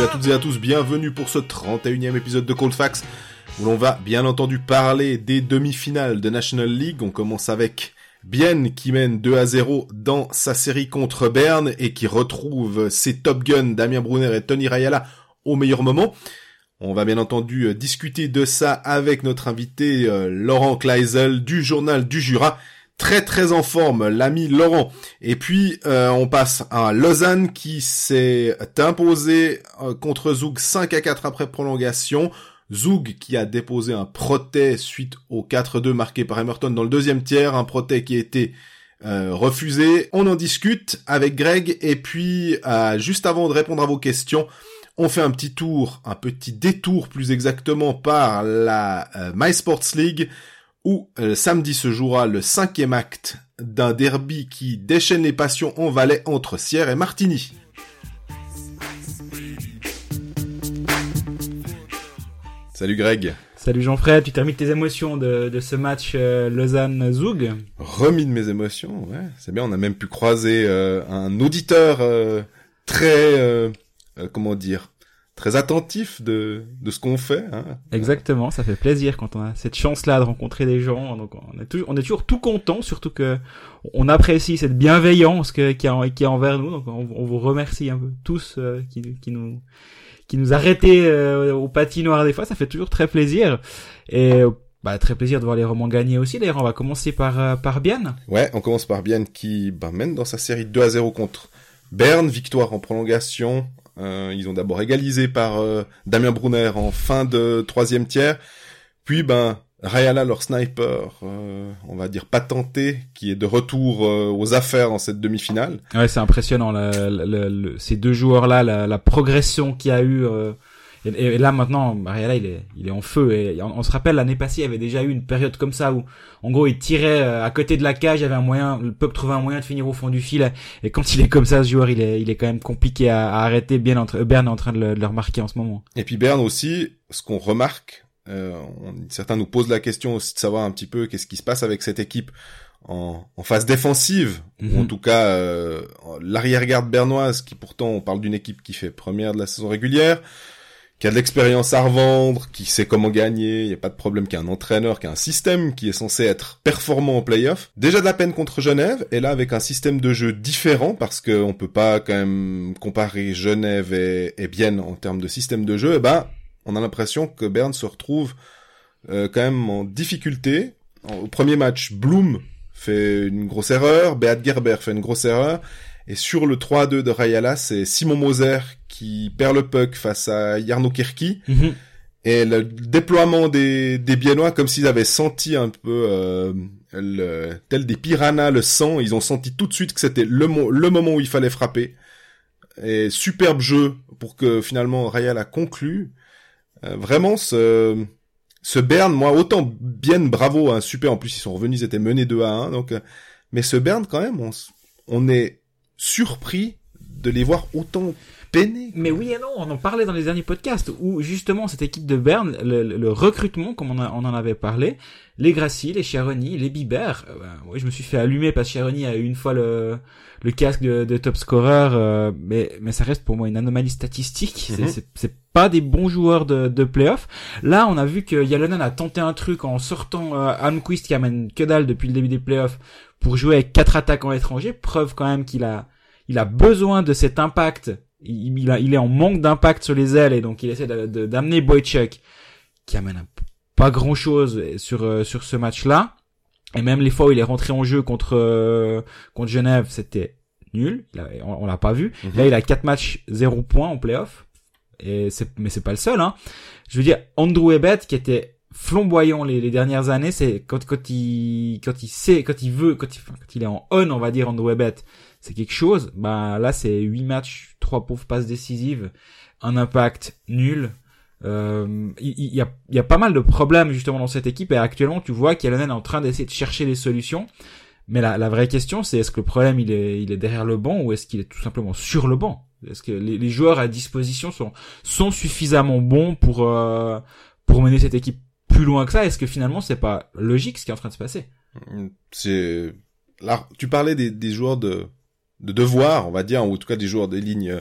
Salut à toutes et à tous, bienvenue pour ce 31e épisode de Cold Facts où l'on va bien entendu parler des demi-finales de National League. On commence avec Bienne qui mène 2 à 0 dans sa série contre Berne et qui retrouve ses Top Guns Damien Brunner et Tony Rayala au meilleur moment. On va bien entendu euh, discuter de ça avec notre invité euh, Laurent Kleisel du journal du Jura. Très très en forme, l'ami Laurent. Et puis euh, on passe à Lausanne qui s'est imposé contre Zoug 5 à 4 après prolongation. Zoug qui a déposé un proté suite au 4-2 marqué par Emerton dans le deuxième tiers, un proté qui a été refusé. On en discute avec Greg et puis juste avant de répondre à vos questions, on fait un petit tour, un petit détour plus exactement par la euh, My Sports League où euh, samedi se jouera le cinquième acte d'un derby qui déchaîne les passions en Valais entre Sierre et Martigny. Salut Greg. Salut Jean-Fred, tu termines tes émotions de, ce match euh, Lausanne-Zoug Remis de mes émotions, ouais, c'est bien, on a même pu croiser un auditeur très euh, comment dire, très attentif de, de ce qu'on fait. Hein. Exactement, ça fait plaisir quand on a cette chance-là de rencontrer des gens. Donc on est toujours, on est toujours tout content, surtout que on apprécie cette bienveillance que, qui est qui envers nous. Donc on, vous remercie un peu tous euh, qui, qui nous qui nous arrêtez euh, au patinoire des fois. Ça fait toujours très plaisir et bah, très plaisir de voir les romans gagner aussi. D'ailleurs, on va commencer par par Bienne. Ouais, on commence par Bienne qui bah, mène dans sa série 2 à 0 contre Berne, victoire en prolongation euh, ils ont d'abord égalisé par euh, Damien Brunner en fin de troisième tiers. Puis ben Rayala, leur sniper, euh, on va dire patenté, qui est de retour aux affaires dans cette demi-finale. Ouais, c'est impressionnant ces deux joueurs-là, la, progression qu'il y a eu et, là maintenant, Mariala il est, il est en feu. Et on, se rappelle l'année passée, il y avait déjà eu une période comme ça où, en gros, il tirait euh, à côté de la cage, il y avait un moyen, le peuple trouvait un moyen de finir au fond du fil. Et quand il est comme ça, ce joueur, il est, il est quand même compliqué à, arrêter. Bien entre, Berne est en train de le, remarquer en ce moment. Et puis Berne aussi, ce qu'on remarque, euh, certains nous posent la question aussi de savoir un petit peu qu'est-ce qui se passe avec cette équipe en, en phase défensive, ou en mhm. tout cas euh, l'arrière-garde bernoise, qui pourtant on parle d'une équipe qui fait première de la saison régulière, qui a de l'expérience à revendre, qui sait comment gagner, il n'y a pas de problème, qui a un entraîneur, qui a un système qui est censé être performant en playoff. Déjà de la peine contre Genève, et là avec un système de jeu différent, parce qu'on peut pas quand même comparer Genève et, et Bienne en termes de système de jeu, et eh ben on a l'impression que Berne se retrouve euh, quand même en difficulté. Au premier match, Bloom fait une grosse erreur, Beat Gerber fait une grosse erreur, et sur le 3-2 de Rayala, c'est Simon Moser qui perd le puck face à Jarno Kirki. Mhm. Et le déploiement des, des Biennois, comme s'ils avaient senti un peu, euh, le, tel des piranhas, le sang, ils ont senti tout de suite que c'était le, le moment où il fallait frapper. Et superbe jeu pour que finalement Rayal a conclu. Euh, vraiment, ce, ce Berne, moi, autant bien bravo, hein, super, en plus ils sont revenus, ils étaient menés 2 à 1, donc, euh, mais ce Berne, quand même, on, on est surpris de les voir autant mais oui et non, on en parlait dans les derniers podcasts où justement cette équipe de Berne, le, recrutement, comme on, en avait parlé, les Gracie, les Chironi, les Biber, euh, ben, je me suis fait allumer parce que Chironi a eu une fois le, le casque de, top scorer, euh, mais, mais ça reste pour moi une anomalie statistique. Mhm. C'est pas des bons joueurs de, de playoff. Là, on a vu que Yalonen a tenté un truc en sortant euh, Amquist qui amène que dalle depuis le début des playoffs pour jouer avec quatre attaquants étrangers. Preuve quand même qu'il a il a besoin de cet impact il, il, est en manque d'impact sur les ailes et donc il essaie d'amener Boychuk qui amène pas grand chose sur euh, sur ce match-là. Et même les fois où il est rentré en jeu contre euh, contre Genève, c'était nul. on, l'a pas vu. Mhm. Là, il a quatre matchs zéro points en playoff. Et c'est mais c'est pas le seul. Hein. Je veux dire, Andrew Ebet qui était flamboyant les, les dernières années, c'est quand quand il quand il sait quand il veut quand il, quand il est en on, on va dire Andrew Ebet c'est quelque chose. Bah là, c'est huit matchs, trois pauvres passes décisives, un impact nul. Euh, il y, a, y a pas mal de problèmes justement dans cette équipe et actuellement tu vois qu'Yalonen est en train d'essayer de chercher des solutions. Mais la, la vraie question c'est est-ce que le problème il est, il est derrière le banc ou est-ce qu'il est tout simplement sur le banc? Est-ce que les, les, joueurs à disposition sont, sont suffisamment bons pour, euh, pour mener cette équipe plus loin que ça? Est-ce que finalement c'est pas logique ce qui est en train de se passer? C'est là tu parlais des, des joueurs de de devoir, on va dire, ou en tout cas des joueurs des lignes.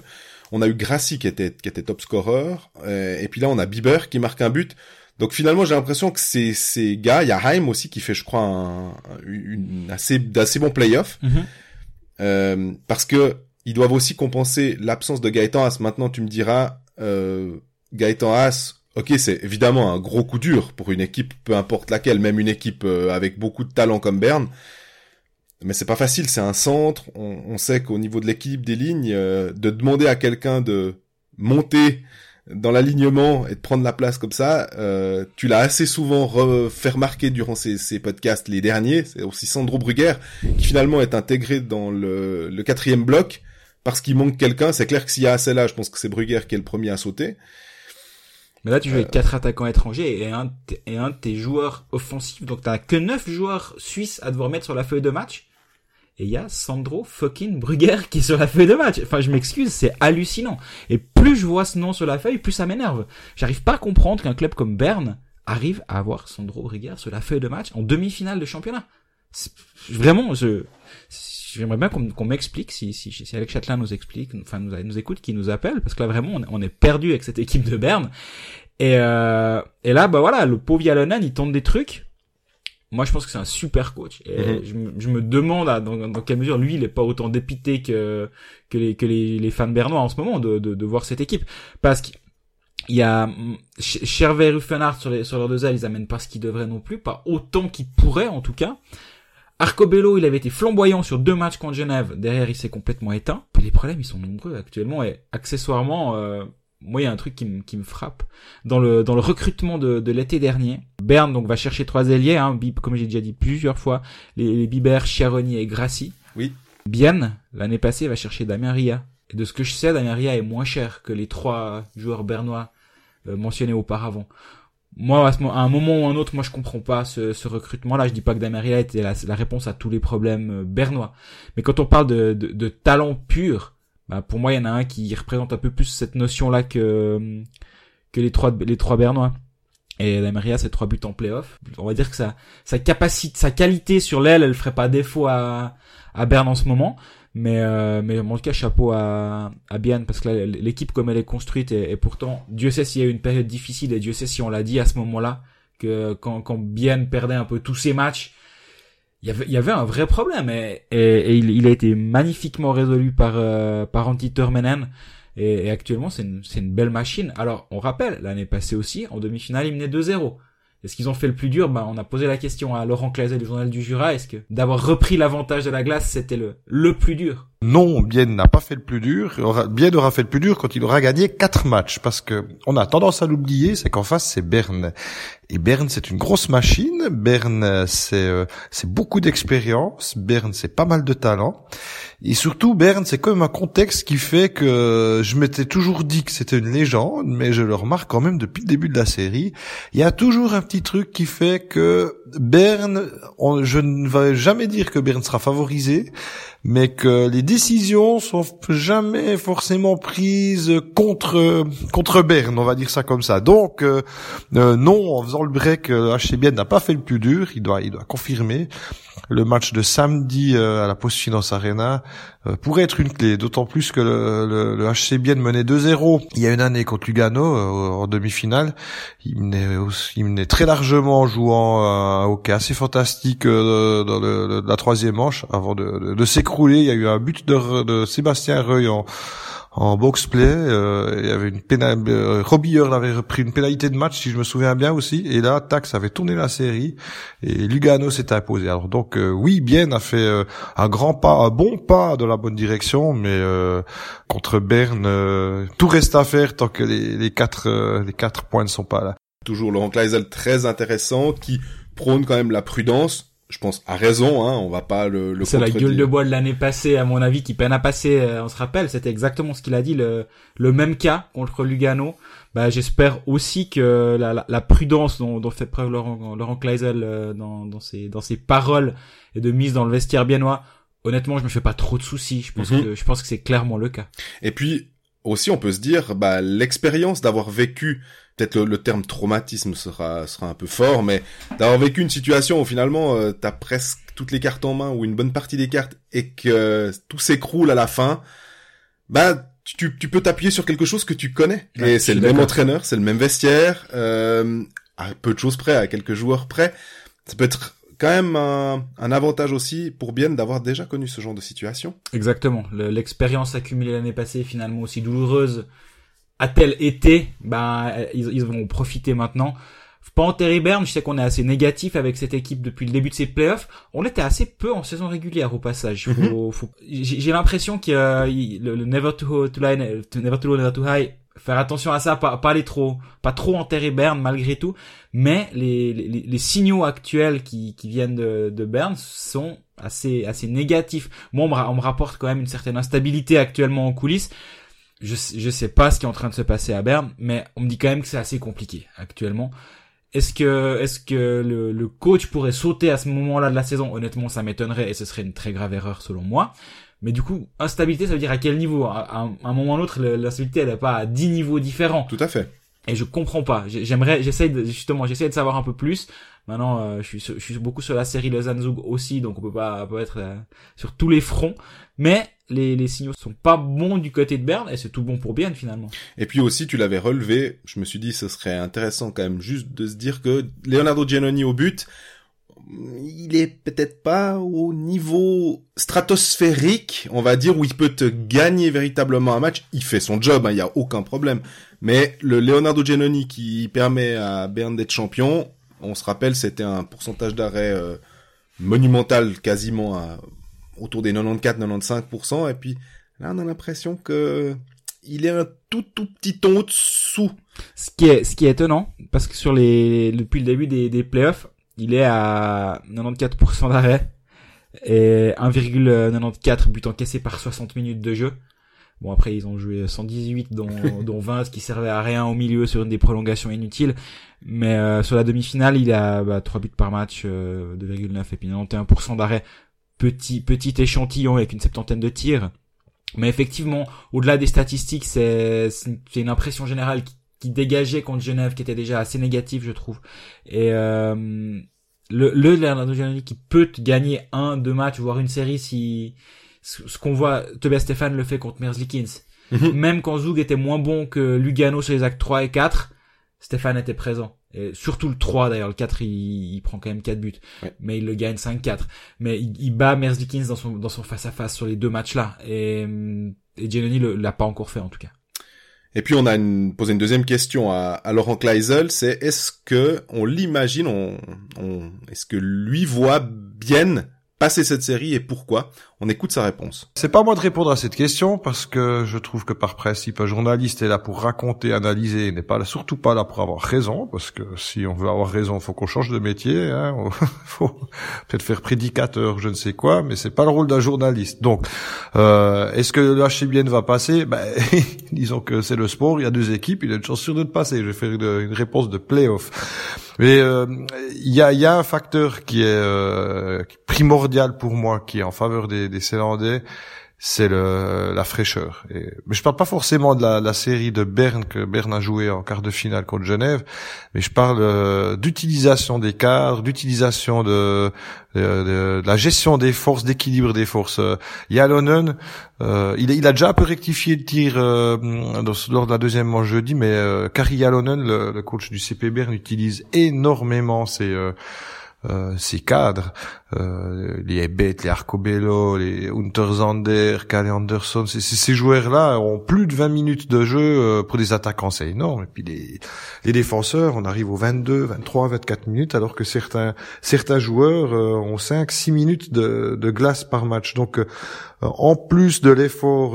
On a eu Grassi qui était qui était top scorer, et puis là on a Bieber qui marque un but. Donc finalement, j'ai l'impression que ces, ces gars, il y a Haim aussi qui fait, je crois, un, une assez d'assez bon playoff, Mhm. euh, parce que ils doivent aussi compenser l'absence de Gaëtan Haas. Maintenant, tu me diras, euh, Gaëtan Haas, ok, c'est évidemment un gros coup dur pour une équipe, peu importe laquelle, même une équipe euh, avec beaucoup de talent comme Berne. Mais c'est pas facile, c'est un centre. On, on sait qu'au niveau de l'équipe, des lignes, euh, de demander à quelqu'un de monter dans l'alignement et de prendre la place comme ça, euh, tu l'as assez souvent fait remarquer durant ces, ces podcasts, les derniers. C'est aussi Sandro Brugger qui finalement est intégré dans le, le quatrième bloc parce qu'il manque quelqu'un. C'est clair que s'il y a assez là, je pense que c'est Brugger qui est le premier à sauter. Mais là, tu joues avec quatre attaquants étrangers et un, et un de tes joueurs offensifs. Donc, t'as que neuf joueurs suisses à devoir mettre sur la feuille de match. Et il y a Sandro fucking Brugger qui est sur la feuille de match. Enfin, je m'excuse, c'est hallucinant. Et plus je vois ce nom sur la feuille, plus ça m'énerve. J'arrive pas à comprendre qu'un club comme Berne arrive à avoir Sandro Brugger sur la feuille de match en demi-finale de championnat. Vraiment, je, j'aimerais bien qu'on m'explique si, si, si Alex Châtelain nous explique, enfin nous, écoute, qui nous appelle, parce que là vraiment on on est perdu avec cette équipe de Berne. Et, euh, et là, bah voilà, le pauvre Yalonen, il tente des trucs. Moi, je pense que c'est un super coach. Et Mhm. je, me- je me demande à- dans, dans quelle mesure lui, il est pas autant dépité que que les que les, les fans bernois en ce moment de, de, de voir cette équipe, parce qu'il y a Ch- Chervé et Ruffenhardt sur les sur leurs deux ailes, ils amènent pas ce qu'ils devraient non plus, pas autant qu'ils pourraient en tout cas. Arcobello, il avait été flamboyant sur deux matchs contre Genève. Derrière, il s'est complètement éteint. Les problèmes, ils sont nombreux actuellement. Et accessoirement, euh, moi, il y a un truc qui, me- qui me frappe. Dans le, dans le recrutement de, de l'été dernier, Berne donc va chercher trois ailiers, hein, Bib- comme j'ai déjà dit plusieurs fois, les, les Biber, Chiaroni et Grassi. Oui. Bienne, l'année passée, va chercher Damien Ria. Et de ce que je sais, Damien Ria est moins cher que les trois joueurs bernois euh, mentionnés auparavant. Moi, à, ce à un moment ou un autre, moi, je comprends pas ce, ce recrutement-là. Je dis pas que Damien Ria était la, la réponse à tous les problèmes euh, bernois. Mais quand on parle de, de, de talent pur, bah, pour moi, il y en a un qui représente un peu plus cette notion-là que, que les trois, les trois bernois. Et Damien Ria, c'est trois buts en playoff. On va dire que sa, sa capacité, sa qualité sur l'aile, elle ferait pas défaut à, à Berne en ce moment. Mais, euh, mais en tout cas, chapeau à, à parce que l'équipe comme elle est construite, et, pourtant, Dieu sait s'il y a eu une période difficile, et Dieu sait si on l'a dit à ce moment-là, que quand, quand perdait un peu tous ses matchs, il y avait, y avait un vrai problème, et, et, il, a été magnifiquement résolu par, euh, par Antti Turmenen, et, actuellement, c'est une, une belle machine. Alors, on rappelle, l'année passée aussi, en demi-finale, il menait 2-0. Est-ce qu'ils ont fait le plus dur? Ben, On a posé la question à Laurent Clazet du Journal du Jura. Est-ce que d'avoir repris l'avantage de la glace, c'était le, le plus dur? Non, Bien n'a pas fait le plus dur. Bien aura fait le plus dur quand il aura gagné quatre matchs, parce que on a tendance à l'oublier, c'est qu'en face c'est Berne. Et Berne c'est une grosse machine. Berne c'est euh, beaucoup d'expérience. Berne c'est pas mal de talent. Et surtout Berne c'est quand même un contexte qui fait que je m'étais toujours dit que c'était une légende, mais je le remarque quand même depuis le début de la série. Il y a toujours un petit truc qui fait que Berne, on- je ne vais jamais dire que Berne sera favorisé, mais que les décisions sont jamais forcément prises contre contre Berne, on va dire ça comme ça. Donc euh, euh, non, en faisant le break, euh, HC Bienne n'a pas fait le plus dur, il doit il doit confirmer. Le match de samedi euh, à la Post Finance Arena euh, pourrait être une clé, d'autant plus que le, le, le HC menait 2-0 il y a une année contre Lugano euh, en demi-finale. Il menait, aussi- il menait très largement en jouant euh, un hockey assez fantastique euh, dans le- la troisième manche avant de, de, de s'écrouler. Il y a eu un but de, de Sébastien Reuil en, en box play. Euh, il y avait une pénalité. Euh, avait repris une pénalité de match si je me souviens bien aussi. Et là, ça avait tourné la série et Lugano s'est imposé. Alors donc euh, oui, Bien a fait euh, un grand pas, un bon pas dans la bonne direction, mais euh, contre Berne, euh, tout reste à faire tant que les, les quatre les quatre points ne sont pas là. Toujours Laurent Kleisel très intéressant qui prône quand même la prudence. Je pense à raison, hein, on va pas le, le C'est la gueule de bois de l'année passée, à mon avis, qui peine à passer. euh, on se rappelle, c'était exactement ce qu'il a dit, le, le même cas contre Lugano. Bah, j'espère aussi que la, la, la prudence dont, dont fait preuve Laurent, Laurent Kleisel euh, dans, dans, ses, dans ses paroles et de mise dans le vestiaire biennois, honnêtement, je me fais pas trop de soucis. Je pense Mhm. que je pense que c'est clairement le cas. Et puis, aussi on peut se dire, bah l'expérience d'avoir vécu, peut-être le, terme traumatisme sera sera un peu fort, mais d'avoir vécu une situation où finalement euh, t'as presque toutes les cartes en main ou une bonne partie des cartes et que tout s'écroule à la fin, bah tu, tu peux t'appuyer sur quelque chose que tu connais. et c'est le même entraîneur, c'est le même vestiaire, euh, à peu de choses près, à quelques joueurs près. Ça peut être quand même un, un avantage aussi pour bien d'avoir déjà connu ce genre de situation. Exactement. L'expérience accumulée l'année passée, finalement aussi douloureuse, a-t-elle été Ben, ils, ils vont profiter maintenant. Pas en Terry Bern, je sais qu'on est assez négatif avec cette équipe depuis le début de ses playoffs. On était assez peu en saison régulière au passage. Mhm. J'ai l'impression que le, le, never to, to, line, never to low, never to high faire attention à ça, pas, pas aller trop, pas trop enterrer Berne malgré tout, mais les, les, les signaux actuels qui, qui viennent de, de Berne sont assez, assez négatifs. Moi, on me, rapporte quand même une certaine instabilité actuellement en coulisses. Je, je sais pas ce qui est en train de se passer à Berne, mais on me dit quand même que c'est assez compliqué actuellement. Est-ce que, est-ce que le, le coach pourrait sauter à ce moment-là de la saison? Honnêtement, ça m'étonnerait et ce serait une très grave erreur selon moi. Mais du coup, instabilité, ça veut dire à quel niveau? À, un moment ou l'autre, l'instabilité, elle n'est pas à 10 niveaux différents. Tout à fait. Et je comprends pas. J'aimerais, j'essaie de, justement, j'essaie de savoir un peu plus. Maintenant, euh, je, suis, je suis beaucoup sur la série Le Zanzug aussi, donc on peut pas, peut être euh, sur tous les fronts. Mais les, les signaux sont pas bons du côté de Berne, et c'est tout bon pour bien finalement. Et puis aussi, tu l'avais relevé. Je me suis dit, ce serait intéressant quand même juste de se dire que Leonardo Giannoni au but, il est peut-être pas au niveau stratosphérique, on va dire, où il peut te gagner véritablement un match. Il fait son job, il hein, y a aucun problème. Mais le Leonardo Giannoni qui permet à Berne d'être champion, on se rappelle, c'était un pourcentage d'arrêt euh, monumental, quasiment à, autour des 94-95%. Et puis là, on a l'impression que il est un tout tout petit ton dessous. Ce qui est ce qui est étonnant, parce que sur les depuis le début des, des playoffs, il est à 94% d'arrêt et 1,94 buts encaissés par 60 minutes de jeu. Bon après ils ont joué 118 dont, dont 20 qui servait à rien au milieu sur une des prolongations inutiles. Mais euh, sur la demi-finale il a bah, 3 buts par match, euh, 2,9 et puis 91% d'arrêt. Petit petit échantillon avec une septantaine de tirs. Mais effectivement, au-delà des statistiques, c'est c'est une impression générale qui qui dégageait contre Genève, qui était déjà assez négatif, je trouve. Et euh, le, le Leonardo Giannini qui peut te gagner un, deux matchs, voire une série si ce qu'on voit, Tobias Stéphane le fait contre Merzlikins. Mhm. Même quand Zug était moins bon que Lugano sur les actes 3 et 4, Stéphane était présent. Et surtout le 3 d'ailleurs, le 4 il, il, prend quand même 4 buts. Mais il le gagne 5-4. Mais il, il bat Merzlikins dans son dans son face à face sur les deux matchs là. Et, et Giannini l'a pas encore fait en tout cas. Et puis on a une, posé une deuxième question à, à Laurent Kleisel, c'est est-ce que on l'imagine, on, on est-ce que lui voit bien passer cette série et pourquoi? On écoute sa réponse. C'est pas moi de répondre à cette question parce que je trouve que par principe un journaliste est là pour raconter, analyser, n'est pas surtout pas là pour avoir raison parce que si on veut avoir raison, faut qu'on change de métier, hein, faut peut-être faire prédicateur, je ne sais quoi, mais c'est pas le rôle d'un journaliste. Donc, euh, est-ce que le HCBN va passer? Ben, disons que c'est le sport, il y a deux équipes, il a une chance sûre de passer. Je vais faire une, une réponse de playoff. Mais euh, il y, a, y, a, un facteur qui est euh, primordial pour moi, qui est en faveur des, des Célandais, c'est le, la fraîcheur. Et, mais je parle pas forcément de la, la, série de Berne que Berne a joué en quart de finale contre Genève, mais je parle euh, d'utilisation des cadres, d'utilisation de, de, de, la gestion des forces, d'équilibre des forces. Euh, Yalonen, euh, il, il, a déjà un peu rectifié le tir euh, lors de la deuxième manche jeudi, mais euh, Kari Yalonen, le, le, coach du CP Berne, utilise énormément ses euh, ces cadres, euh, les Ebet, les Arcobello, les Unterzander, Kalle Anderson, ces joueurs-là ont plus de 20 minutes de jeu euh, pour des attaquants, c'est énorme. Et puis les, les défenseurs, on arrive aux 22, 23, 24 minutes, alors que certains certains joueurs ont 5, 6 minutes de, de glace par match. Donc en plus de l'effort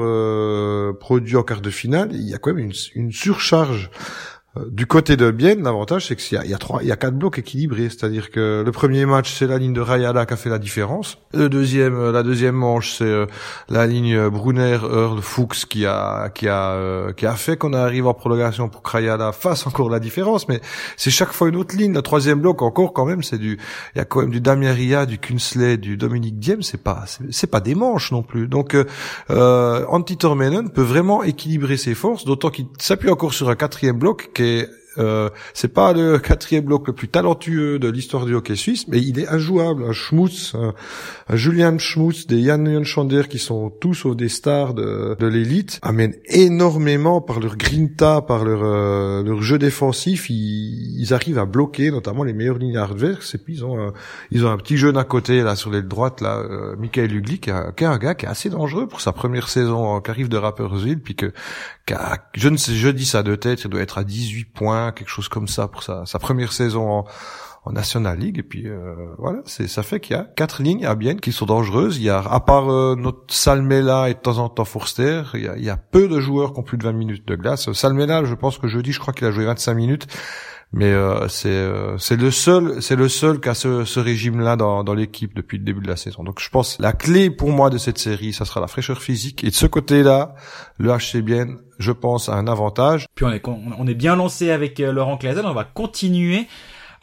produit en quart de finale, il y a quand même une, une surcharge Euh, du côté de Bienne, l'avantage c'est qu'il y, y a, trois, il y a quatre blocs équilibrés, c'est-à-dire que le premier match c'est la ligne de Rayala qui a fait la différence. Le deuxième, euh, la deuxième manche c'est euh, la ligne Brunner, Earl, Fuchs qui a qui a qui a fait qu'on arrive en prolongation pour que Rayala fasse encore la différence. Mais c'est chaque fois une autre ligne. Le troisième bloc encore quand même c'est du, il y a quand même du Damien Ria, du Kunsley, du Dominique Diem. C'est pas c'est pas des manches non plus. Donc euh, Antti peut vraiment équilibrer ses forces, d'autant qu'il s'appuie encore sur un quatrième bloc est euh, c'est pas le quatrième bloc le plus talentueux de l'histoire du hockey suisse, mais il est injouable. Un Schmutz, un, Julian Schmutz, des Jan Jonchander qui sont tous des stars de, de l'élite, amènent énormément par leur grinta, par leur, euh, leur jeu défensif. Ils, ils, arrivent à bloquer notamment les meilleures lignes adverses. Et puis ils ont, un, ils ont un petit jeune à côté là sur l'aile droite là, euh, Michael Hugli, qui, qui, est un gars qui est assez dangereux pour sa première saison, qui arrive de Rapperswil, puis que, je ne sais, je dis ça de tête, il doit être à 18 points quelque chose comme ça pour sa, première saison en, National League. Et puis euh, voilà, c'est ça fait qu'il y a quatre lignes à Bienne qui sont dangereuses. Il y a à part euh, notre Salmela et de temps en temps Forster, il y, a, il y a peu de joueurs qui ont plus de 20 minutes de glace. Salmela, je pense que jeudi, je crois qu'il a joué 25 minutes mais euh, c'est euh, c'est le seul c'est le seul qui a ce, ce régime là dans, dans l'équipe depuis le début de la saison. Donc je pense la clé pour moi de cette série ça sera la fraîcheur physique. Et de ce côté là le HC bien je pense a un avantage. Puis on est on est bien lancé avec euh, Laurent Clazel. On va continuer.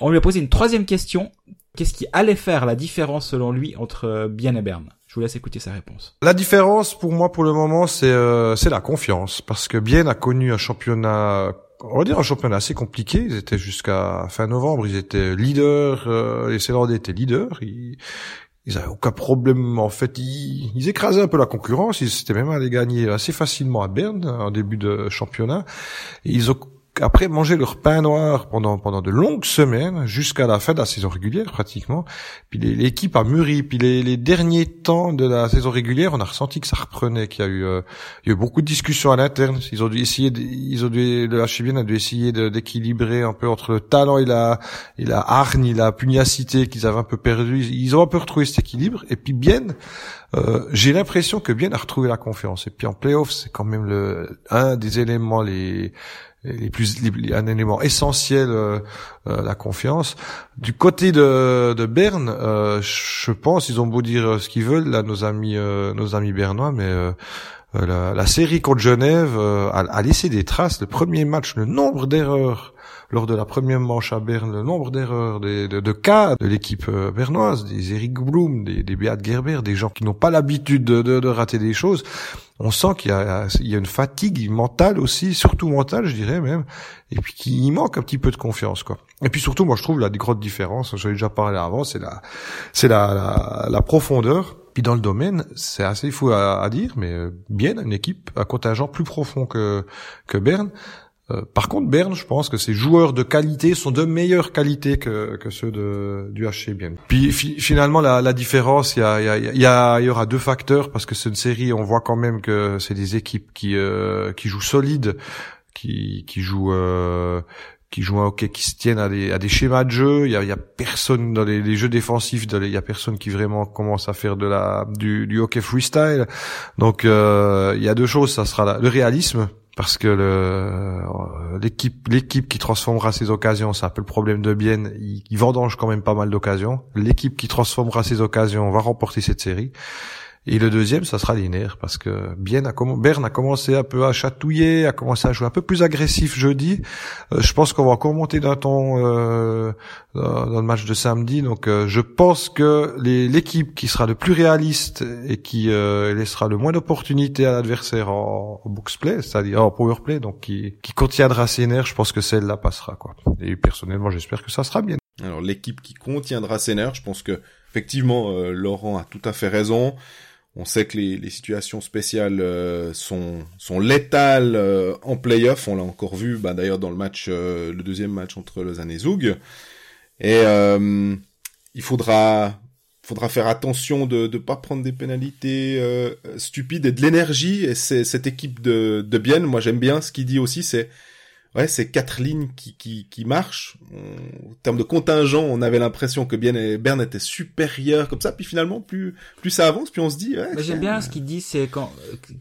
On lui a posé une troisième question. Qu'est-ce qui allait faire la différence selon lui entre Bien et Berne? Je vous laisse écouter sa réponse. La différence pour moi pour le moment c'est c'est la confiance. Parce que Bien a connu un championnat on va dire un championnat assez compliqué. Ils étaient jusqu'à fin novembre, ils étaient leaders, euh, les Célandais étaient leaders. Ils, ils avaient aucun problème. En fait, ils, ils écrasaient un peu la concurrence. Ils étaient même allés gagner assez facilement à Berne en début de championnat. ils ont après manger leur pain noir pendant pendant de longues semaines jusqu'à la fin de la saison régulière pratiquement. Puis l'équipe a mûri. Puis les, les, derniers temps de la saison régulière, on a ressenti que ça reprenait, qu'il y a eu euh, il y a eu beaucoup de discussions à l'interne. Ils ont dû essayer, ils ont dû le HBN a dû essayer d'équilibrer un peu entre le talent et la et la hargne, et la pugnacité qu'ils avaient un peu perdu. Ils ont un peu retrouvé cet équilibre. Et puis bien, euh, j'ai l'impression que bien a retrouvé la confiance. Et puis en playoff, c'est quand même le un des éléments les les plus les, un élément essentiel euh, euh, la confiance. Du côté de, de Berne euh, je pense ils ont beau dire ce qu'ils veulent là nos amis nos amis bernois mais la, la, série contre Genève a, a, laissé des traces. Le premier match le nombre d'erreurs lors de la première manche à Berne, le nombre d'erreurs, de, cas de l'équipe euh, bernoise, des Eric Blum, des, Beat Gerber, des gens qui n'ont pas l'habitude de, rater des choses, on sent qu'il y a, une fatigue mentale aussi, surtout mentale, je dirais même, et puis qu'il manque un petit peu de confiance, quoi. Et puis surtout, moi, je trouve la grosse différence, j'en ai déjà parlé avant, c'est la, c'est la, la, profondeur. Puis dans le domaine, c'est assez fou à, à, dire, mais euh, bien une équipe, un contingent plus profond que que Berne. Euh, par contre, Berne, je pense que ces joueurs de qualité sont de meilleure qualité que, que ceux de, du HC bien. Puis finalement, la, la différence, il y, a, y a, il y aura deux facteurs parce que c'est une série, on voit quand même que c'est des équipes qui, euh, qui jouent solide, qui, qui jouent euh, qui jouent un hockey qui se tiennent à des, à des schémas de jeu. Il y a, il y a personne dans les, les jeux défensifs, il y a personne qui vraiment commence à faire de la du, du hockey freestyle. Donc euh, il y a deux choses, ça sera le réalisme parce que le, l'équipe l'équipe qui transformera ses occasions, c'est un peu le problème de Bienne, il, il vendange quand même pas mal d'occasions. L'équipe qui transformera ses occasions va remporter cette série. Et le deuxième, ça sera linéaire, parce que Bien a Berne a commencé un peu à chatouiller, a commencé à jouer un peu plus agressif jeudi. Euh, je pense qu'on va encore monter d'un ton euh, dans le match de samedi. Donc euh, je pense que l'équipe qui sera le plus réaliste et qui euh, laissera le moins d'opportunités à l'adversaire en, en box play, c'est-à-dire en power play, donc qui, qui contiendra ses nerfs, je pense que celle-là passera. quoi. Et personnellement, j'espère que ça sera bien. Alors l'équipe qui contiendra ses nerfs, je pense que effectivement Laurent a tout à fait raison. On sait que les, les situations spéciales euh, sont, sont létales euh, en playoff. On l'a encore vu, bah, d'ailleurs dans le match, euh, le deuxième match entre Lausanne et Zoug. Et il faudra, faudra faire attention de ne pas prendre des pénalités stupides et de l'énergie. Et c'est cette équipe de, de Bienne, moi j'aime bien ce qu'il dit aussi, c'est ouais, c'est quatre lignes qui, qui, qui marchent. En termes de contingent, on avait l'impression que bien Berne était supérieur comme ça, puis finalement, plus, plus ça avance, puis on se dit. Ouais, J'aime bien ce qu'il dit, c'est quand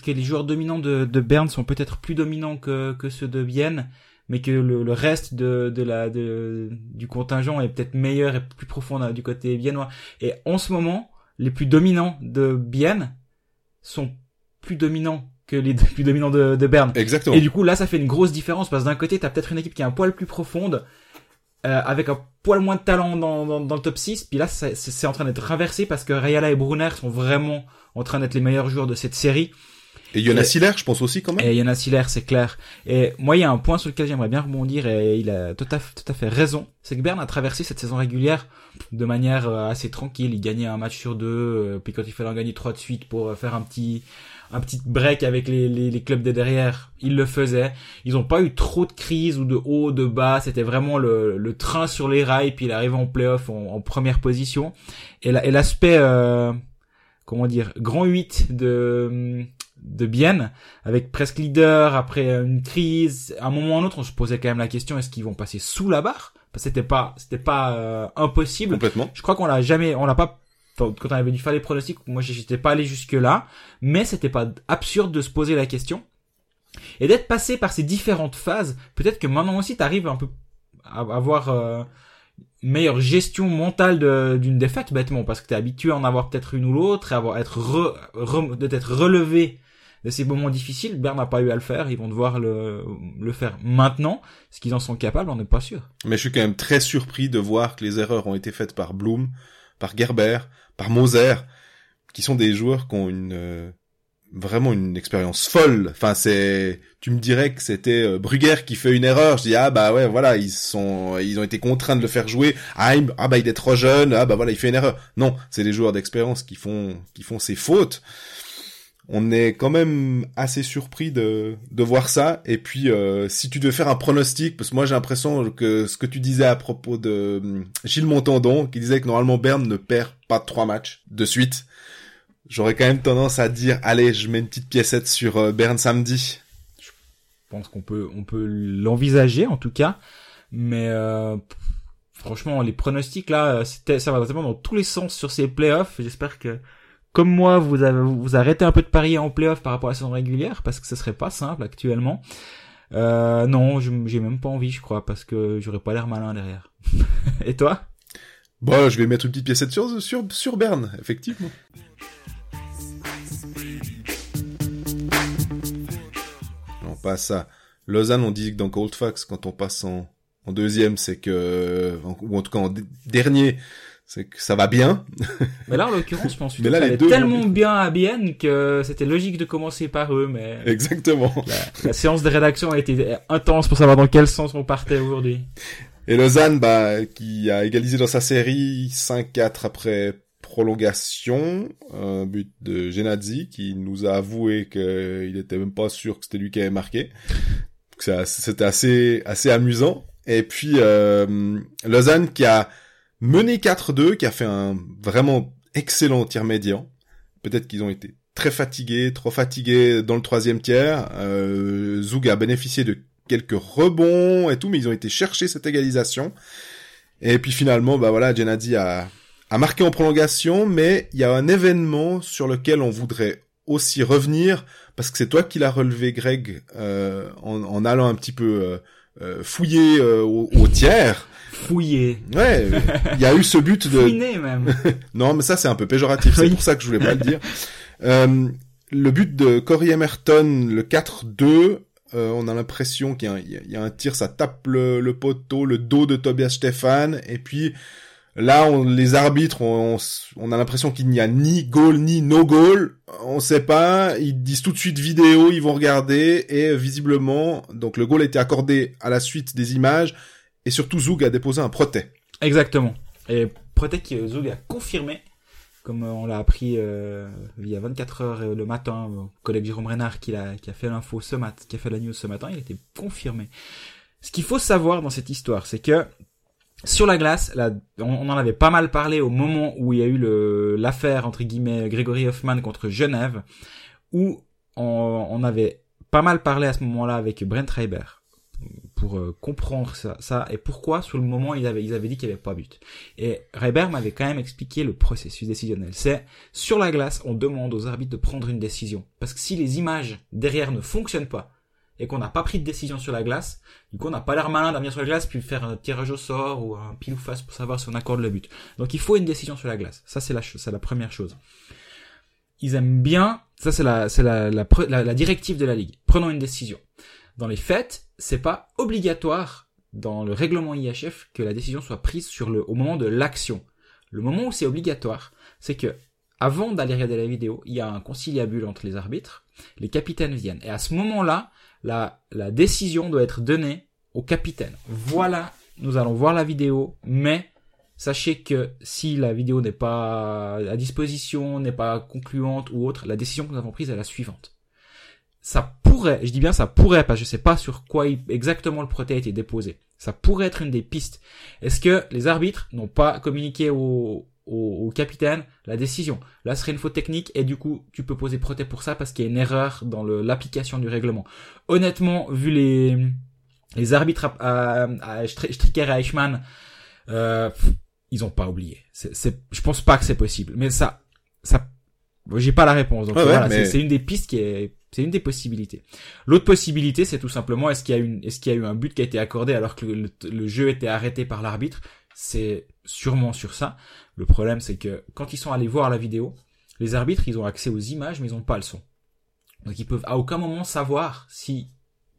que les joueurs dominants de, de Berne sont peut-être plus dominants que, que ceux de Bienne, mais que le, le reste de, de la de, du contingent est peut-être meilleur et plus profond du côté viennois. Et en ce moment, les plus dominants de Bienne sont plus dominants que les plus dominants de, de Berne. Exactement. Et du coup, là, ça fait une grosse différence parce que d'un côté, t'as peut-être une équipe qui est un poil plus profonde, euh, avec un poil moins de talent dans, dans, dans le top 6. Puis là, c'est- c'est en train d'être inversé parce que Rayala et Brunner sont vraiment en train d'être les meilleurs joueurs de cette série. Et Jonas Siller, je pense aussi quand même. Et Yana Siller, c'est clair. Et moi, il y a un point sur lequel j'aimerais bien rebondir et il a tout à, fait- tout à fait raison. C'est que Berne a traversé cette saison régulière de manière euh, assez tranquille. Il gagnait un match sur deux, euh, puis quand il fallait en gagner trois de suite pour euh, faire un petit un petit break avec les, les, les clubs de derrière, il le faisait. Ils n'ont pas eu trop de crises ou de haut, de bas. C'était vraiment le, le train sur les rails, puis il arrive en playoff en, en première position. Et la- et l'aspect, euh, comment dire, grand 8 de de Bienne, avec presque leader après une crise. À un moment ou à un autre, on se posait quand même la question est-ce qu'ils vont passer sous la barre? Parce que c'était pas, c'était pas euh, impossible. Complètement. Je crois qu'on l'a jamais, on l'a pas. Quand on avait dû faire les pronostics, moi j'étais pas allé jusque là, mais c'était pas absurde de se poser la question et d'être passé par ces différentes phases. Peut-être que maintenant aussi, t'arrives un peu à avoir euh, meilleure gestion mentale de- d'une défaite bêtement parce que t'es habitué à en avoir peut-être une ou l'autre et avoir être re, re- d'être relevé de ces moments difficiles. Berne n'a pas eu à le faire. Ils vont devoir le, le faire maintenant. Est-ce qu'ils en sont capables On n'est pas sûr. Mais je suis quand même très surpris de voir que les erreurs ont été faites par Bloom, par Gerber, par Moser, qui sont des joueurs qui ont une euh, vraiment une expérience folle. Enfin, c'est, tu me dirais que c'était euh, qui fait une erreur. Je dis ah bah ouais voilà ils sont ils ont été contraints de le faire jouer. Ah, ah bah il est trop jeune. Ah bah voilà il fait une erreur. Non, c'est les joueurs d'expérience qui font qui font ces fautes. On est quand même assez surpris de, de voir ça. Et puis, euh, si tu devais faire un pronostic, parce que moi j'ai l'impression que ce que tu disais à propos de hum, Gilles Montandon, qui disait que normalement Berne ne perd pas trois matchs de suite, j'aurais quand même tendance à dire, allez, je mets une petite piécette sur euh, Berne samedi. Je pense qu'on peut, on peut l'envisager en tout cas, mais euh, franchement, les pronostics là, euh, ça va tellement dans tous les sens sur ces playoffs. J'espère que, comme moi, vous avez, vous arrêtez un peu de parier en playoffs par rapport à la saison régulière, parce que ce serait pas simple actuellement. Euh, non, j'ai même pas envie, je crois, parce que j'aurais pas l'air malin derrière. Et toi? Bon, je vais mettre une petite piécette sur, sur, sur Berne, effectivement. On passe à Lausanne, on dit que dans Goldfax, quand on passe en, en deuxième, c'est que, ou en tout cas en dernier, c'est que ça va bien. Mais là, en l'occurrence, je pense que ça tellement bien à Bienne que c'était logique de commencer par eux, mais Exactement. la séance de rédaction a été intense pour savoir dans quel sens on partait aujourd'hui. Et Lausanne, bah, qui a égalisé dans sa série 5-4 après prolongation, un but de Genadzi qui nous a avoué qu'il était même pas sûr que c'était lui qui avait marqué. C'était assez assez amusant. Et puis euh, Lausanne qui a mené 4-2, qui a fait un vraiment excellent tir médian. Peut-être qu'ils ont été très fatigués, trop fatigués dans le troisième tiers. Euh, Zug a bénéficié de quelques rebonds et tout, mais ils ont été chercher cette égalisation. Et puis finalement, bah voilà, Genadi a, a marqué en prolongation, mais il y a un événement sur lequel on voudrait aussi revenir, parce que c'est toi qui l'as relevé, Greg, euh, en, en allant un petit peu euh, euh, fouiller euh, au, au tiers. Fouillé. Ouais, il y a eu ce but de... Fouiné même. Non, mais ça c'est un peu péjoratif, c'est Oui. pour ça que je voulais pas le dire. Euh, le but de Corey Emerton, le 4-2, euh, on a l'impression qu'il y, y a un tir, ça tape le, le poteau, le dos de Tobias Stefan, et puis là, on, les arbitres, on, on a l'impression qu'il n'y a ni goal ni no goal, on sait pas, ils disent tout de suite vidéo, ils vont regarder, et visiblement, donc le goal a été accordé à la suite des images, et surtout Zug a déposé un protêt. Exactement. Et Protec euh, Zug a confirmé, comme euh, on l'a appris euh, il y a 24 heures euh, le matin, mon collègue Jérôme Renard qui a, qui a fait l'info ce matin, qui a fait la news ce matin, il a été confirmé. Ce qu'il faut savoir dans cette histoire, c'est que sur la glace, là, on, en avait pas mal parlé au moment où il y a eu l'affaire entre guillemets Grégory Hoffman contre Genève, où on, avait pas mal parlé à ce moment-là avec Brent Reiber pour euh, comprendre ça, ça et pourquoi sur le moment ils avaient ils avaient dit qu'il n'y avait pas but. Et Reiber m'avait quand même expliqué le processus décisionnel. C'est sur la glace, on demande aux arbitres de prendre une décision parce que si les images derrière ne fonctionnent pas et qu'on n'a pas pris de décision sur la glace, du coup on n'a pas l'air malin d'aller sur la glace puis faire un tirage au sort ou un pile ou face pour savoir si on accorde le but. Donc il faut une décision sur la glace. Ça c'est la c'est la première chose. Ils aiment bien, ça c'est la c'est la la, la la directive de la ligue. Prenons une décision. Dans les faits, c'est pas obligatoire dans le règlement IHF que la décision soit prise sur le au moment de l'action. Le moment où c'est obligatoire, c'est que avant d'aller regarder la vidéo, il y a un conciliabule entre les arbitres, les capitaines viennent. Et à ce moment-là, la, décision doit être donnée au capitaine. Voilà, nous allons voir la vidéo, mais sachez que si la vidéo n'est pas à disposition, n'est pas concluante ou autre, la décision que nous avons prise est la suivante. Ça pourrait, je dis bien ça pourrait, parce que je sais pas sur quoi exactement le proté a été déposé. Ça pourrait être une des pistes. Est-ce que les arbitres n'ont pas communiqué au, au, capitaine la décision. Là, ce serait une faute technique et du coup, tu peux poser proté pour ça parce qu'il y a une erreur dans l'application du règlement. Honnêtement, vu les les arbitres à, à, Stricker et Eichmann, euh, ils ont pas oublié. C'est, je pense pas que c'est possible. Mais ça, ça, j'ai pas la réponse. Donc voilà, c'est une des pistes qui est, c'est une des possibilités. L'autre possibilité, c'est tout simplement est-ce qu'il y a une, est-ce qu'il y a eu un but qui a été accordé alors que le jeu était arrêté par l'arbitre? C'est sûrement sur ça. Le problème, c'est que quand ils sont allés voir la vidéo, les arbitres, ils ont accès aux images, mais ils n'ont pas le son. Donc ils peuvent à aucun moment savoir si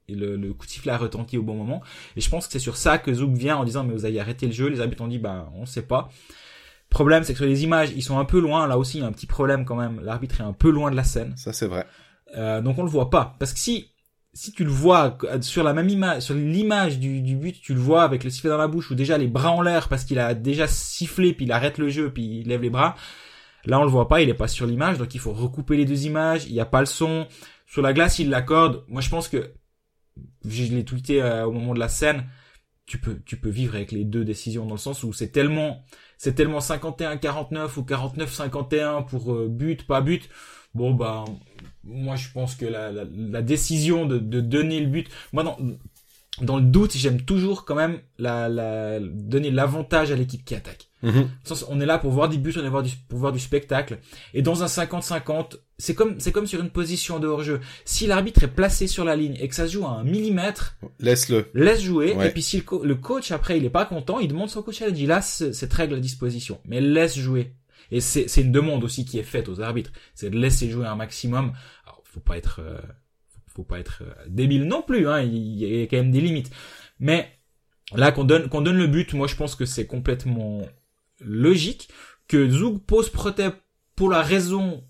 le, coup de sifflet a retenti au bon moment. Et je pense que c'est sur ça que Zouk vient en disant mais vous avez arrêté le jeu. Les arbitres ont dit bah on sait pas. Problème c'est que sur les images ils sont un peu loin. Là aussi il y a un petit problème quand même. L'arbitre est un peu loin de la scène. Ça c'est vrai. Euh, donc on le voit pas parce que si si tu le vois sur la même image, sur l'image du, but, tu le vois avec le sifflet dans la bouche ou déjà les bras en l'air parce qu'il a déjà sifflé puis il arrête le jeu puis il lève les bras. Là, on le voit pas, il est pas sur l'image, donc il faut recouper les deux images. Il y a pas le son. Sur la glace, il l'accorde. Moi, je pense que je l'ai tweeté euh, au moment de la scène. Tu peux, tu peux vivre avec les deux décisions dans le sens où c'est tellement, c'est tellement 51-49 ou 49-51 pour euh, but, pas but. Bon, bah, moi je pense que la, la, la décision de, de, donner le but, moi dans, dans le doute, j'aime toujours quand même la, la donner l'avantage à l'équipe qui attaque. Mhm. On est là pour voir des buts, on est là pour voir du spectacle. Et dans un 50-50, c'est comme c'est comme sur une position de hors-jeu. Si l'arbitre est placé sur la ligne et que ça se joue à un millimètre, laisse-le. Laisse jouer. Et puis si le, coach après il est pas content, il demande son coach, il dit là cette règle à disposition, mais laisse jouer. Et c'est, c'est une demande aussi qui est faite aux arbitres, c'est de laisser jouer un maximum. Alors, faut pas être, euh, faut pas être euh, débile non plus, hein, il y a quand même des limites. Mais là, qu'on donne, qu'on donne le but, moi je pense que c'est complètement logique que Zug pose Proté pour la raison,